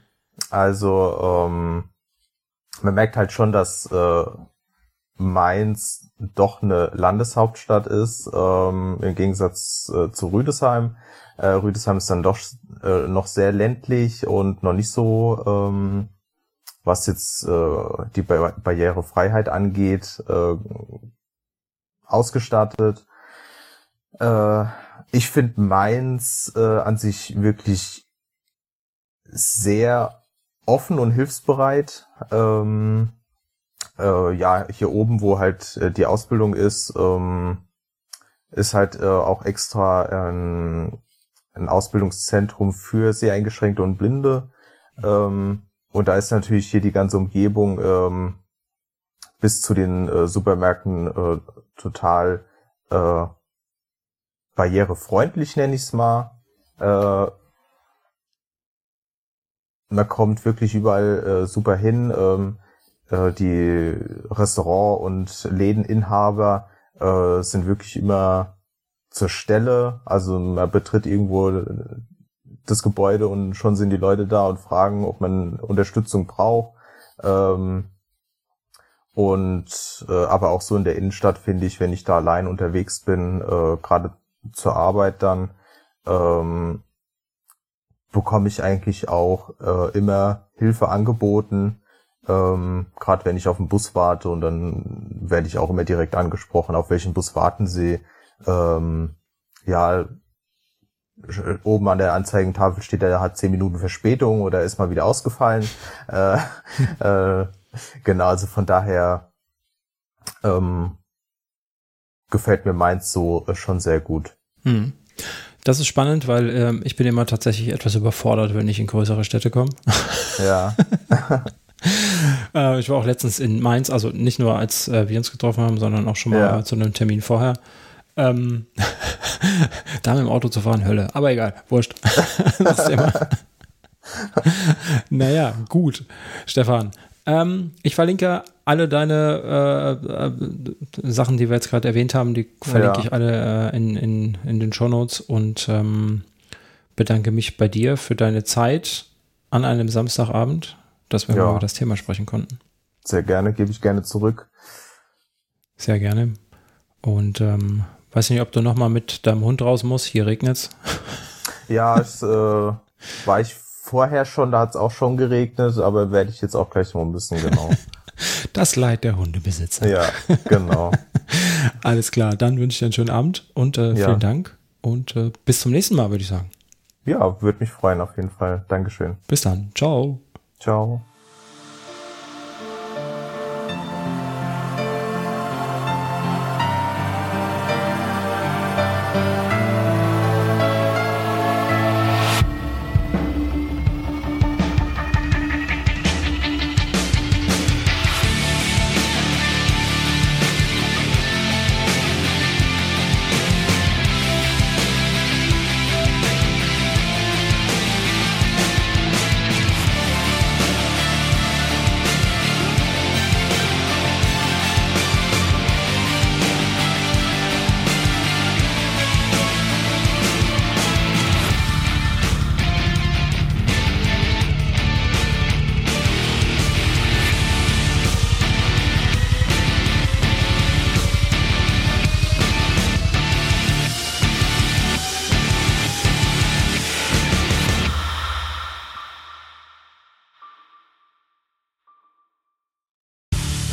also ähm, man merkt halt schon, dass äh, Mainz doch eine Landeshauptstadt ist, ähm, im Gegensatz äh, zu Rüdesheim. Äh, Rüdesheim ist dann doch äh, noch sehr ländlich und noch nicht so, ähm, was jetzt äh, die ba Barrierefreiheit angeht, äh, ausgestattet. Äh, ich finde Mainz äh, an sich wirklich sehr offen und hilfsbereit. Ähm, äh, ja, hier oben, wo halt äh, die Ausbildung ist, ähm, ist halt äh, auch extra ein, ein Ausbildungszentrum für sehr eingeschränkte und Blinde. Ähm, und da ist natürlich hier die ganze Umgebung ähm, bis zu den äh, Supermärkten äh, total äh, barrierefreundlich, nenne ich es mal. Äh, man kommt wirklich überall äh, super hin. Ähm, äh, die Restaurant- und Lädeninhaber äh, sind wirklich immer zur Stelle. Also man betritt irgendwo das Gebäude und schon sind die Leute da und fragen, ob man Unterstützung braucht. Ähm, und äh, aber auch so in der Innenstadt finde ich, wenn ich da allein unterwegs bin, äh, gerade zur Arbeit dann, ähm, bekomme ich eigentlich auch äh, immer Hilfe angeboten, ähm, gerade wenn ich auf den Bus warte und dann werde ich auch immer direkt angesprochen, auf welchen Bus warten Sie. Ähm, ja, oben an der Anzeigentafel steht, er hat zehn Minuten Verspätung oder ist mal wieder ausgefallen. äh, äh, genau, also von daher ähm, gefällt mir meins so schon sehr gut. Hm. Das ist spannend, weil ähm, ich bin immer tatsächlich etwas überfordert, wenn ich in größere Städte komme. Ja. äh, ich war auch letztens in Mainz, also nicht nur als äh, wir uns getroffen haben, sondern auch schon mal ja. zu einem Termin vorher. Ähm, da mit dem Auto zu fahren, Hölle. Aber egal, wurscht. das Thema. naja, gut, Stefan. Ähm, ich verlinke alle deine äh, äh, Sachen, die wir jetzt gerade erwähnt haben, die verlinke ja. ich alle äh, in, in, in den Show Notes und ähm, bedanke mich bei dir für deine Zeit an einem Samstagabend, dass wir ja. über das Thema sprechen konnten. Sehr gerne, gebe ich gerne zurück. Sehr gerne. Und ähm, weiß nicht, ob du noch mal mit deinem Hund raus musst. Hier regnet's. Ja, es äh, war ich vorher schon, da hat es auch schon geregnet, aber werde ich jetzt auch gleich mal ein bisschen genau. Das Leid der Hundebesitzer. Ja, genau. Alles klar, dann wünsche ich dir einen schönen Abend und äh, vielen ja. Dank und äh, bis zum nächsten Mal, würde ich sagen. Ja, würde mich freuen auf jeden Fall. Dankeschön. Bis dann. Ciao. Ciao.